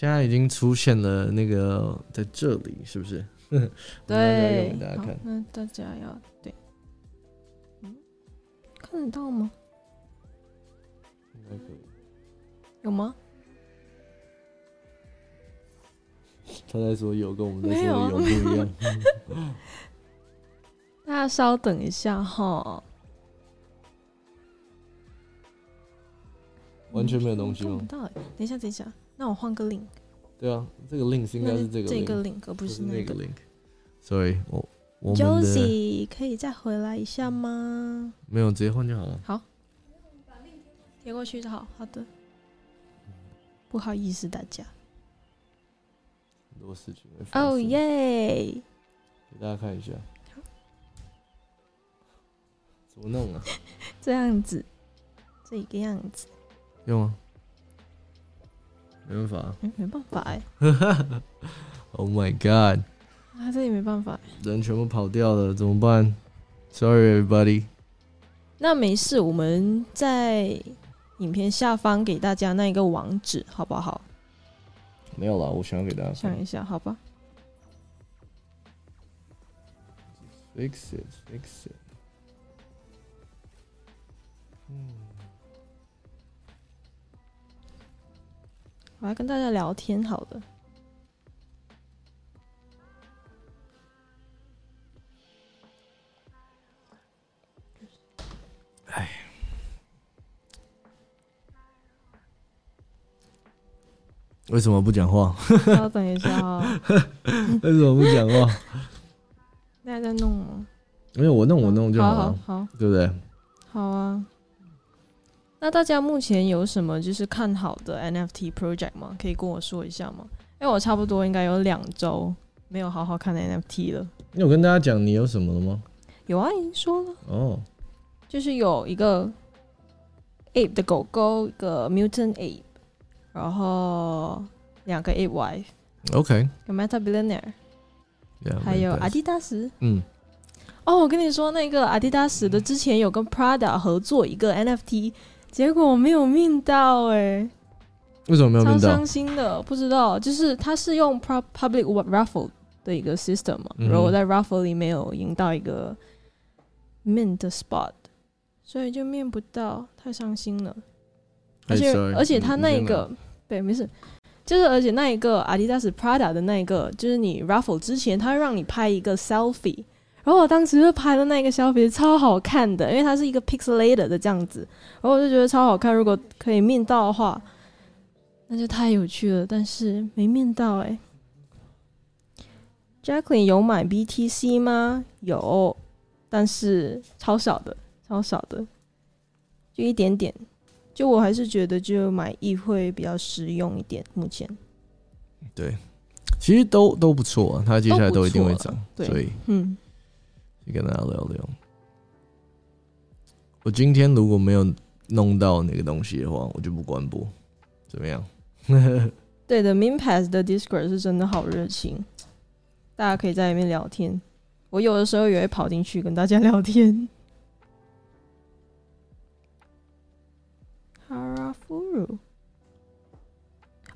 现在已经出现了那个在这里，是不是？对，大家看。那大家要对，嗯，看得到吗？有吗？他在说有，跟我们在说有不一样。大家稍等一下哈。完全没有东西吗？到，等一下，等一下。那我换个 link。对啊，这个 link 应该是这个这个 link，不是那个 link。Sorry，我我 Josie 可以再回来一下吗？没有，直接换就好了。好，贴过去就好。好的，不好意思大家。很多事情。哦耶！给大家看一下。怎么弄啊？这样子，这个样子。用啊。没办法，嗯，没办法哎。Oh my god！啊，这里没办法，人全部跑掉了，怎么办？Sorry everybody。那没事，我们在影片下方给大家那一个网址，好不好？没有了，我想给大家想一下，好吧？Fix it, fix it。嗯。我来跟大家聊天，好的。哎，为什么不讲话？稍等一下哦。为什么不讲话？那在弄。没有我弄，我弄就好了，好，对不对？好啊。那大家目前有什么就是看好的 NFT project 吗？可以跟我说一下吗？因为我差不多应该有两周没有好好看 NFT 了。你有跟大家讲你有什么了吗？有啊，已经说了。哦，就是有一个 ape 的狗狗，一个 mutant ape，然后两个 ape wife，OK，有 Meta Billionaire，还有阿迪达斯。嗯。哦，我跟你说，那个阿迪达斯的之前有跟 Prada 合作一个 NFT。结果我没有命到哎，为什么没有命到？超伤心的，不知道，就是他是用 public raffle 的一个 system 嘛，然后我在 raffle 里没有赢到一个 mint spot，所以就面不到，太伤心了。而且而且他那一个对没事，就是而且那一个 Adidas Prada 的那一个，就是你 raffle 之前，他会让你拍一个 selfie。然后我当时就拍的那个小皮超好看的，因为它是一个 pixelated 的这样子，然后我就觉得超好看。如果可以面到的话，那就太有趣了。但是没面到哎。Jacqueline 有买 BTC 吗？有，但是超少的，超少的，就一点点。就我还是觉得就买 E 会比较实用一点。目前，对，其实都都不错，它接下来都一定会涨，所以嗯。跟大家聊聊。我今天如果没有弄到那个东西的话，我就不关播，怎么样？对的，Minpass 的 Discord 是真的好热情，大家可以在里面聊天。我有的时候也会跑进去跟大家聊天。Harafuru，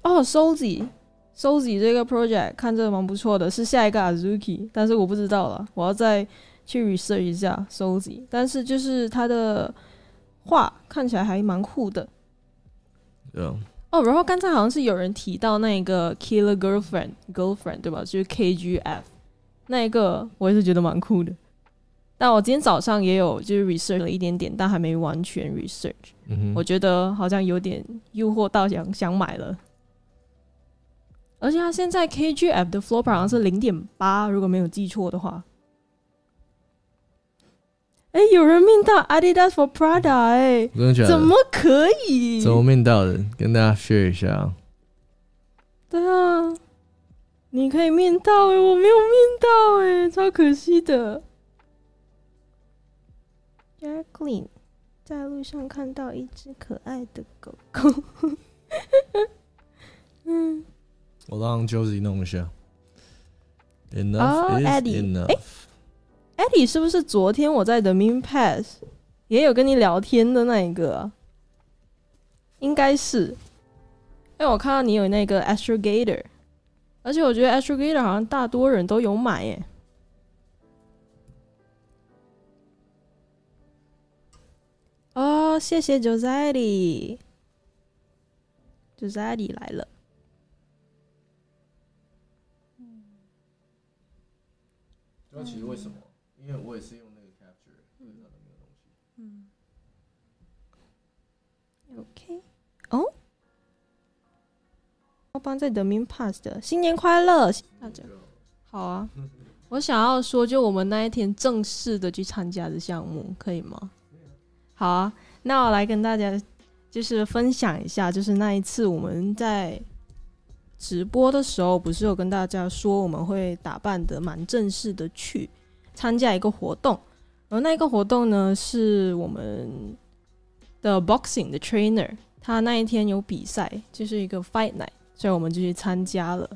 哦，Sozi，Sozi 这个 project 看着蛮不错的，是下一个 Azuki，但是我不知道了，我要在。去 research 一下收集，但是就是他的画看起来还蛮酷的。对啊。哦，然后刚才好像是有人提到那个 Killer Girlfriend Girlfriend 对吧？就是 KGF 那一个，我也是觉得蛮酷的。但我今天早上也有就是 research 了一点点，但还没完全 research。我觉得好像有点诱惑到想想买了。而且他现在 KGF 的 floor 好像是零点八，如果没有记错的话。哎，有人命到 Adidas for Prada 哎，怎么可以？怎么命到的？跟大家 share 一下。对啊，你可以命到哎，我没有命到哎，超可惜的。Jacqueline 在路上看到一只可爱的狗狗。嗯，我让 Josie 弄一下。Enough is enough。艾迪是不是昨天我在 The Min Pass 也有跟你聊天的那一个？应该是，因为我看到你有那个 Astro Gator，而且我觉得 Astro Gator 好像大多人都有买耶。哦，谢谢 Josely，Josely 来了。那其实为什么？因为我也是用那个 capture 那个东西。嗯。OK。哦。我帮在 The Min Pass 的新年快乐，大家好啊！我想要说，就我们那一天正式的去参加的项目，可以吗？好啊，那我来跟大家就是分享一下，就是那一次我们在直播的时候，不是有跟大家说我们会打扮的蛮正式的去。参加一个活动，然后那个活动呢是我们的 boxing 的 trainer，他那一天有比赛，就是一个 fight night，所以我们就去参加了，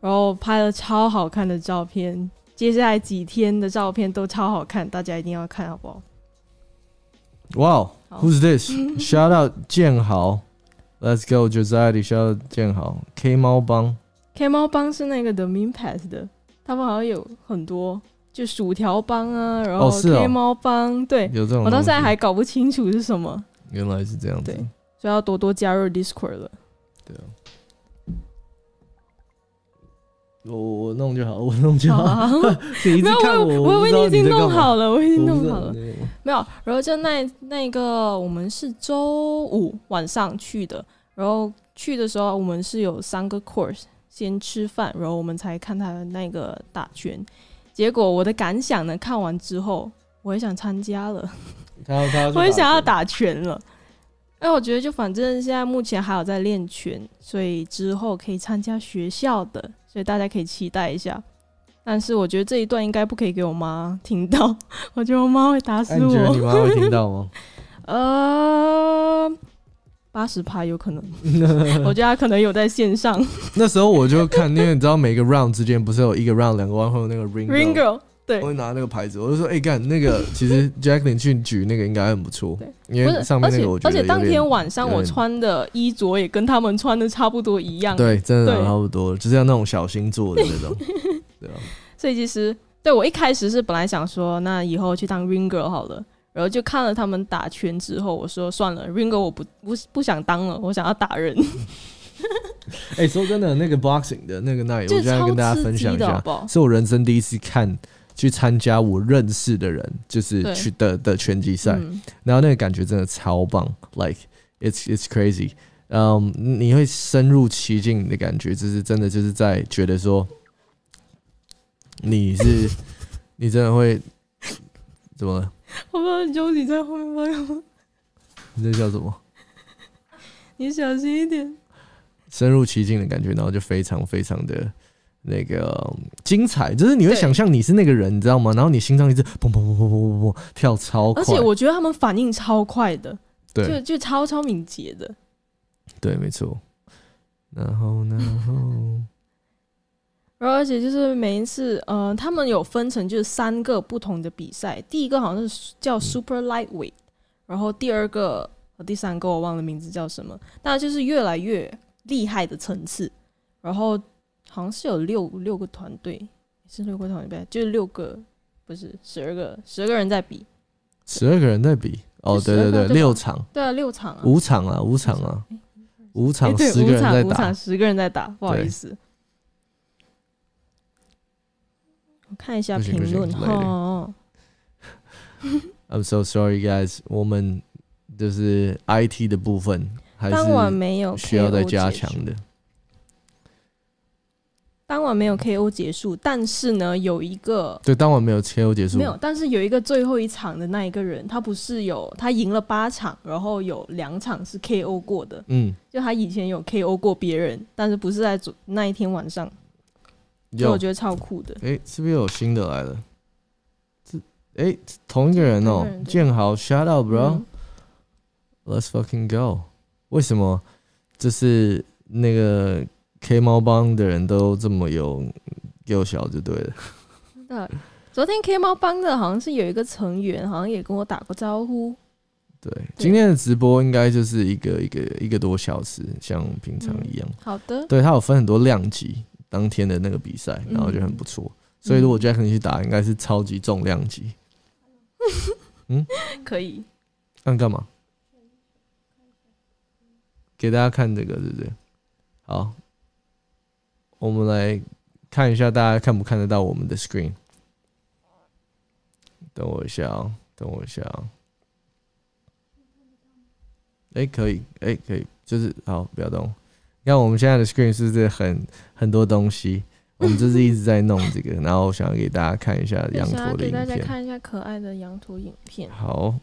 然后拍了超好看的照片，接下来几天的照片都超好看，大家一定要看好不好？哇，Who's this？Shout out 建豪，Let's go Josiah，Shout out 建豪，K 猫帮，K 猫帮是那个 The Min Pass 的，他们好像有很多。就薯条帮啊，然后黑猫帮，对，有这种，我到现在还搞不清楚是什么。原来是这样子，所以要多多加入 Discord 了。对啊，我我弄就好，我弄就好。没有，我我我已经弄好了，我已经弄好了。没有，然后就那那个，我们是周五晚上去的，然后。去的时候，我们是有三个 course，先吃饭，然后我们才看他的那个打拳。结果我的感想呢，看完之后，我也想参加了，我也想要打拳了。哎，我觉得就反正现在目前还有在练拳，所以之后可以参加学校的，所以大家可以期待一下。但是我觉得这一段应该不可以给我妈听到，我觉得我妈会打死我。你觉得你妈会听到吗？呃，八十趴有可能，我觉得他可能有在线上。那时候我就看，因为你知道每个 round 之间不是有一个 round 两个 round 会有那个 ring ring girl。对，我会拿那个牌子，我就说，哎，干那个，其实 Jacqueline 去举那个应该很不错，因为上面那个我觉得，而且当天晚上我穿的衣着也跟他们穿的差不多一样，对，真的差不多，就是要那种小星座的那种，对啊。所以其实对我一开始是本来想说，那以后去当 ring girl 好了，然后就看了他们打拳之后，我说算了，ring girl 我不不不想当了，我想要打人。哎，说真的，那个 boxing 的那个那，我现在跟大家分享一下，是我人生第一次看。去参加我认识的人，就是去的的拳击赛，然后那个感觉真的超棒，like it's it's crazy，嗯，你会深入其境的感觉，就是真的就是在觉得说，你是你真的会怎么？我不知道究你在后面发吗？你在笑什么？你小心一点。深入其境的感觉，然后就非常非常的。那个精彩，就是你会想象你是那个人，你知道吗？然后你心脏一直砰砰砰砰砰砰砰跳超快，而且我觉得他们反应超快的，对，就就超超敏捷的，对，没错。然后，然后，然后，而且就是每一次，呃，他们有分成就是三个不同的比赛，第一个好像是叫 Super Lightweight，然后第二个和第三个我忘了名字叫什么，但就是越来越厉害的层次，然后。好像是有六六个团队，是六个团队，就是六个，不是十二个，十二个人在比，十二个人在比，哦，对对对，六场，对啊，六场啊，五场啊，五场啊，五场，十个人在打，十个人在打，不好意思，我看一下评论哈。I'm so sorry, guys，我们就是 IT 的部分还是需要再加强的。当晚没有 KO 结束，但是呢，有一个对当晚没有 KO 结束，没有，但是有一个最后一场的那一个人，他不是有他赢了八场，然后有两场是 KO 过的，嗯，就他以前有 KO 过别人，但是不是在那一天晚上，就我觉得超酷的。哎，是不是有新的来了？这哎，同一个人哦，建豪，Shut up, bro. Let's fucking go. 为什么？就是那个。K 猫帮的人都这么有幼小就对了。的，昨天 K 猫帮的好像是有一个成员，好像也跟我打过招呼。对，今天的直播应该就是一个一个一个多小时，像平常一样。好的。对它有分很多量级，当天的那个比赛，然后就很不错。所以如果 Jack 你去打，应该是超级重量级。嗯，可以。那干嘛？给大家看这个，对不对？好。我们来看一下，大家看不看得到我们的 screen？等我一下啊，等我一下啊。哎，可以，哎，可以，就是好，不要动。你看我们现在的 screen 是不是很很多东西？我们就是一直在弄这个，然后想要给大家看一下羊驼的影片。给大家看一下可爱的羊驼影片。好，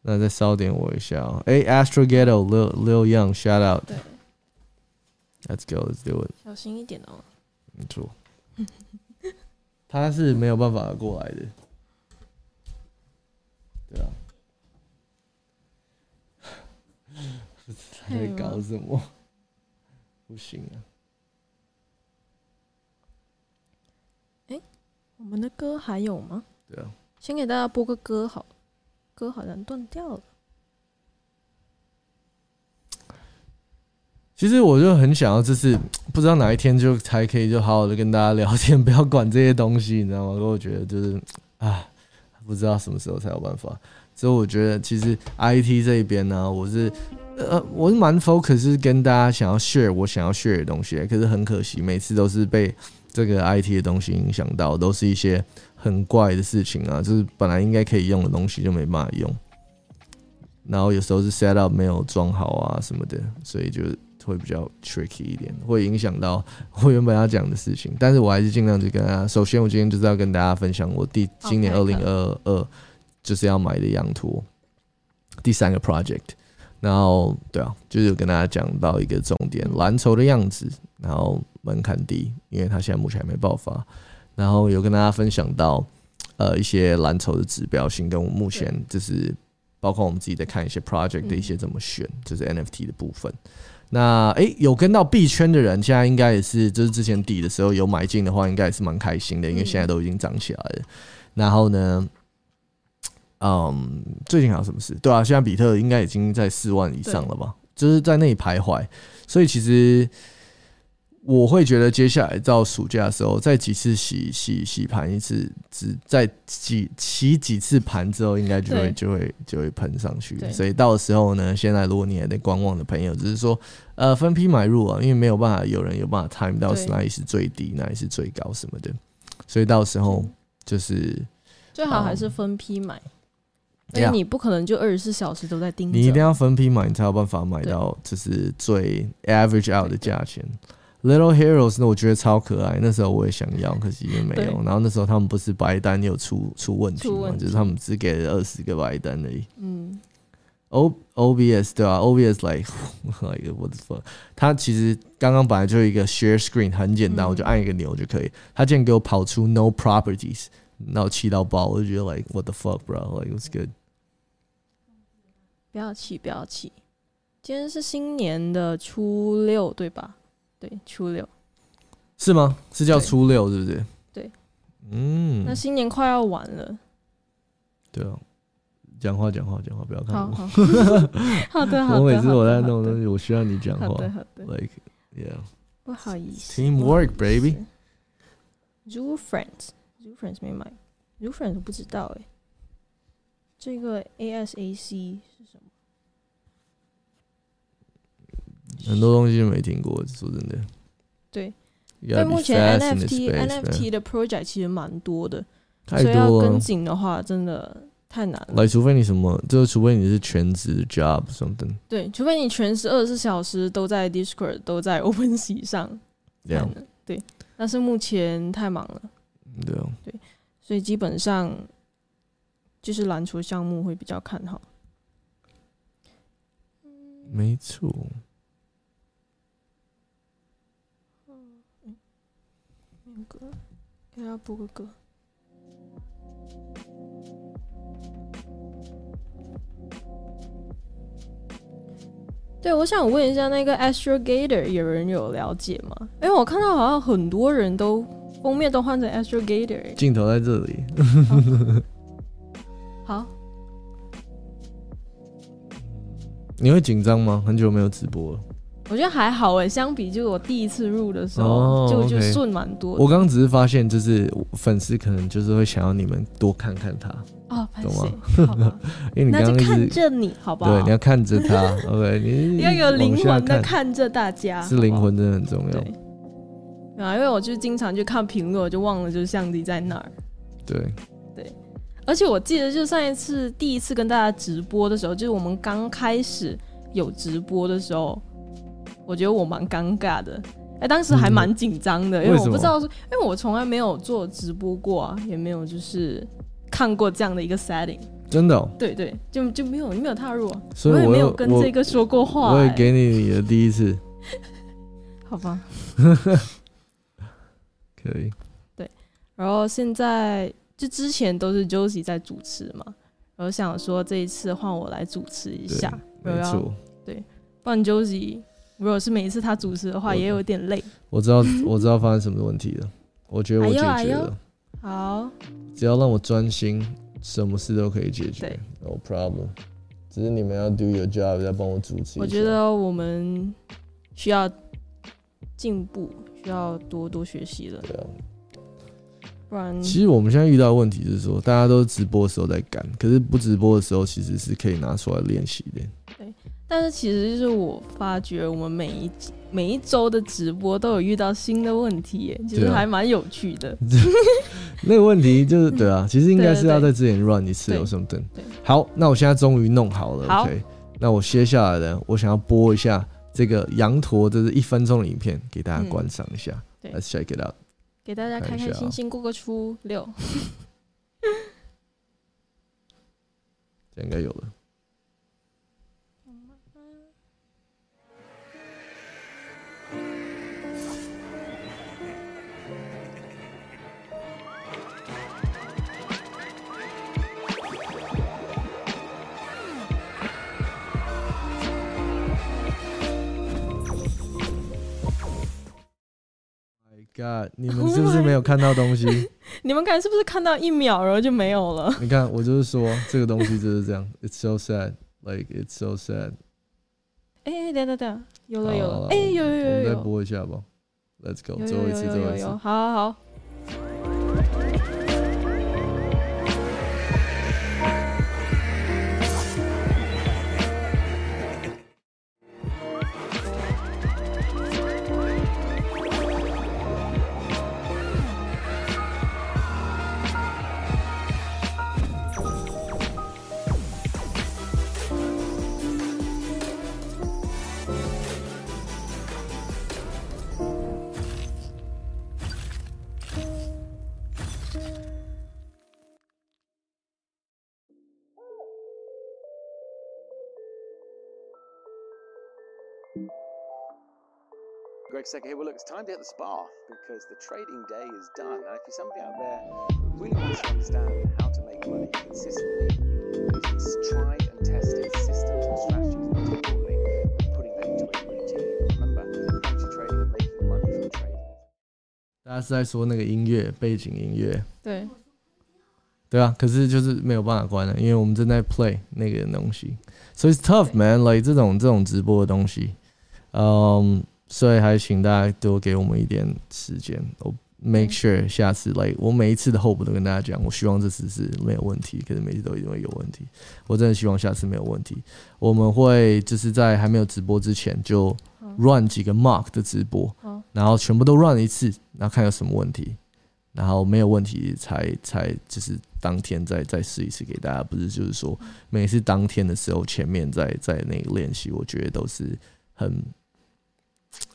那再稍点我一下哦。哎，Astro Ghetto Lil Lil Young，shout out。对 Let's go, let's do it。小心一点哦。没错，他是没有办法过来的。对啊。在搞什么？不行啊！哎，我们的歌还有吗？对啊。先给大家播个歌，好。歌好像断掉了。其实我就很想要，就是 不知道哪一天就才可以就好好的跟大家聊天，不要管这些东西，你知道吗？因为我觉得就是 啊，不知道什么时候才有办法。所以我觉得其实 IT 这一边呢，我是呃我是蛮 focus 跟大家想要 share 我想要 share 的东西，可是很可惜，每次都是被这个 IT 的东西影响到，都是一些很怪的事情啊，就是本来应该可以用的东西就没办法用，然后有时候是 set up 没有装好啊什么的，所以就。会比较 tricky 一点，会影响到我原本要讲的事情。但是我还是尽量去跟大家。首先，我今天就是要跟大家分享我第今年二零二二就是要买的羊驼第三个 project。然后，对啊，就是跟大家讲到一个重点，蓝筹的样子，然后门槛低，因为它现在目前还没爆发。然后有跟大家分享到，呃，一些蓝筹的指标性，跟我目前就是包括我们自己在看一些 project 的一些怎么选，就是 NFT 的部分。那诶，有跟到币圈的人，现在应该也是，就是之前底的时候有买进的话，应该也是蛮开心的，因为现在都已经涨起来了。然后呢？嗯，最近还有什么事？对啊，现在比特应该已经在四万以上了吧？就是在那里徘徊。所以其实我会觉得，接下来到暑假的时候，再几次洗洗洗盘一次，只在几洗几次盘之后，应该就会就会就会喷上去。所以到时候呢，现在如果你还在观望的朋友，只是说呃分批买入啊，因为没有办法有人有办法 time 到哪里是最低，哪里是最高什么的。所以到时候就是最好还是分批买。因为你不可能就二十四小时都在盯着，你一定要分批买，你才有办法买到就是最 average out 的价钱。Little Heroes 那我觉得超可爱，那时候我也想要，可惜也没有。然后那时候他们不是白单有出出问题嘛，就是他们只给了二十个白单而已。嗯，O O B S 对吧？O B S like like what the fuck？它其实刚刚本来就一个 share screen 很简单，我就按一个钮就可以。它竟然给我跑出 no properties，然后气到爆，我就觉得 like what the fuck bro？Like what's good？不要气，不要气。今天是新年的初六，对吧？对，初六是吗？是叫初六，是不是？对，嗯。那新年快要完了。对啊，讲话讲话讲话，不要看我。好 好的，好的。我每次我在弄东西，我需要你讲话。好的，好的。Like yeah。不好意思。Teamwork, baby. Zoo friends, zoo friends 没买，zoo friends 我不知道哎。这个 ASAC 是什么？很多东西都没听过，说真的。对，在目前 NFT NFT 的 project 其实蛮多的，所以要跟紧的话，真的太难了。来，除非你什么，就是除非你是全职 job something。对，除非你全时二十四小时都在 Discord，都在 OpenSea 上。这样的，对。但是目前太忙了。对哦。对，所以基本上。就是篮球项目会比较看好，没错。那个给他播个歌。对，我想问一下，那个 Astro Gator 有人有了解吗？因为我看到好像很多人都封面都换成 Astro Gator，镜头在这里。好，你会紧张吗？很久没有直播了，我觉得还好哎，相比就我第一次入的时候，就就顺蛮多。我刚刚只是发现，就是粉丝可能就是会想要你们多看看他哦，懂吗？因为你刚刚看着你，好不好？对，你要看着他，OK，你要有灵魂的看着大家，是灵魂真的很重要。对啊，因为我就经常去看评论，我就忘了就是相机在那儿。对。而且我记得，就上一次第一次跟大家直播的时候，就是我们刚开始有直播的时候，我觉得我蛮尴尬的。哎，当时还蛮紧张的，因为我不知道，因为我从来没有做直播过啊，也没有就是看过这样的一个 setting。真的？对对，就就没有没有踏入，所以我也没有跟这个说过话。我也给你你的第一次，好吧？可以。对，然后现在。就之前都是 Josie 在主持嘛，然后想说这一次换我来主持一下，没错，对，不然 Josie 如果是每一次他主持的话，也有点累。我知道，我知道发生什么问题了，我觉得我解决了。好，只要让我专心，什么事都可以解决，No problem。只是你们要 do your job，要帮我主持。我觉得我们需要进步，需要多多学习了。对啊。不然其实我们现在遇到的问题是说，大家都直播的时候在赶，可是不直播的时候其实是可以拿出来练习的。对，但是其实就是我发觉，我们每一每一周的直播都有遇到新的问题，耶，其实还蛮有趣的。那个问题就是，对啊，其实应该是要在之前 run 一次有什么灯。好，那我现在终于弄好了。OK，那我接下来呢，我想要播一下这个羊驼这是一分钟的影片，给大家观赏一下。Let's check it out。给大家开开心心过个初六。这应该有了。God，你们是不是没有看到东西？你们看是不是看到一秒然后就没有了？你看，我就是说这个东西就是这样。It's so sad, like it's so sad。哎，等等等，有了有了，哎，有有有有，再播一下吧。Let's go，最后一次，最后一次，好好好。Greg Secker here. Well, look, it's time to hit the spa because the trading day is done. And if you're somebody out there who really wants to understand how to make money consistently using tried and tested systems and strategies, most importantly, putting that into a routine. Remember, comes trading and making money from trading. 大家是在说那个音乐背景音乐，对，对啊，可是就是没有办法关了，因为我们正在 play 那个东西，所以 it's tough man，like 这种这种直播的东西，嗯。 所以还请大家多给我们一点时间，我 make sure 下次来，我每一次的 hope 都跟大家讲，我希望这次是没有问题，可是每次都一定会有问题。我真的希望下次没有问题。我们会就是在还没有直播之前就 run 几个 mark 的直播，然后全部都 run 一次，然后看有什么问题，然后没有问题才才就是当天再再试一次给大家。不是就是说每次当天的时候前面在在那个练习，我觉得都是很。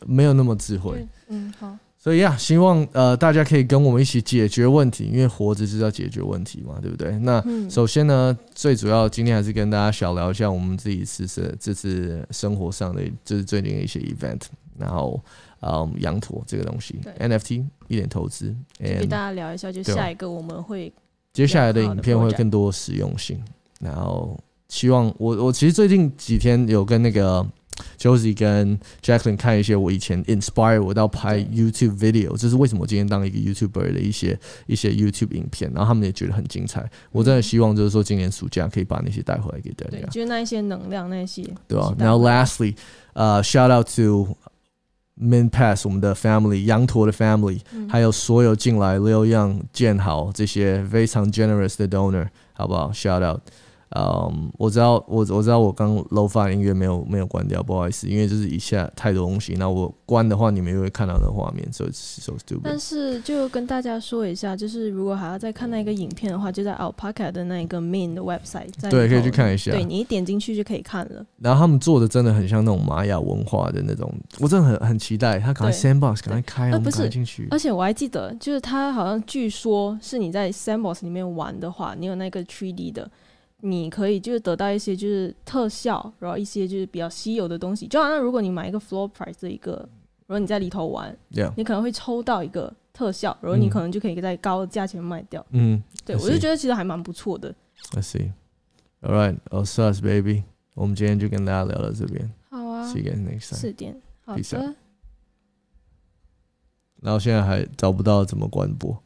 没有那么智慧，嗯，好，所以呀，希望呃大家可以跟我们一起解决问题，因为活着就是要解决问题嘛，对不对？那首先呢，最主要今天还是跟大家小聊一下我们自己是是这次生活上的，就是最近的一些 event，然后嗯，羊驼这个东西，NFT 一点投资，给大家聊一下，就下一个我们会接下来的影片会更多实用性，然后希望我我其实最近几天有跟那个。Josie 跟 Jacqueline 看一些我以前 inspire 我到拍 YouTube video，这是为什么我今天当一个 YouTuber 的一些一些 YouTube 影片，然后他们也觉得很精彩。我真的希望就是说今年暑假可以把那些带回来给大家。对，就是那一些能量那些。对啊。然后 lastly，呃，shout out to Min Pass 我们的 family 羊驼的 family，还有所有进来 Lil Young 建豪这些非常 generous 的 donor，好不好？shout out。嗯，我知道，我我知道，我刚 low 发音乐没有没有关掉，不好意思，因为就是一下太多东西，那我关的话，你们又会看到那画面，所以 so stupid。但是就跟大家说一下，就是如果还要再看那个影片的话，就在 Alpaca 的那一个 main 的 website，在对，可以去看一下。对你一点进去就可以看了。然后他们做的真的很像那种玛雅文化的那种，我真的很很期待他赶快 sandbox 赶快开，我们赶快进去。而且我还记得，就是他好像据说是你在 sandbox 里面玩的话，你有那个 3D 的。你可以就是得到一些就是特效，然后一些就是比较稀有的东西。就好像如果你买一个 floor price 的一个，然后你在里头玩，你可能会抽到一个特效，然后你可能就可以在高的价钱卖掉。嗯，对我就觉得其实还蛮不错的。I see. All right, all stars, baby. 我们今天就跟大家聊到这边。好啊。See you next time. 四点。好的。然后现在还找不到怎么关播。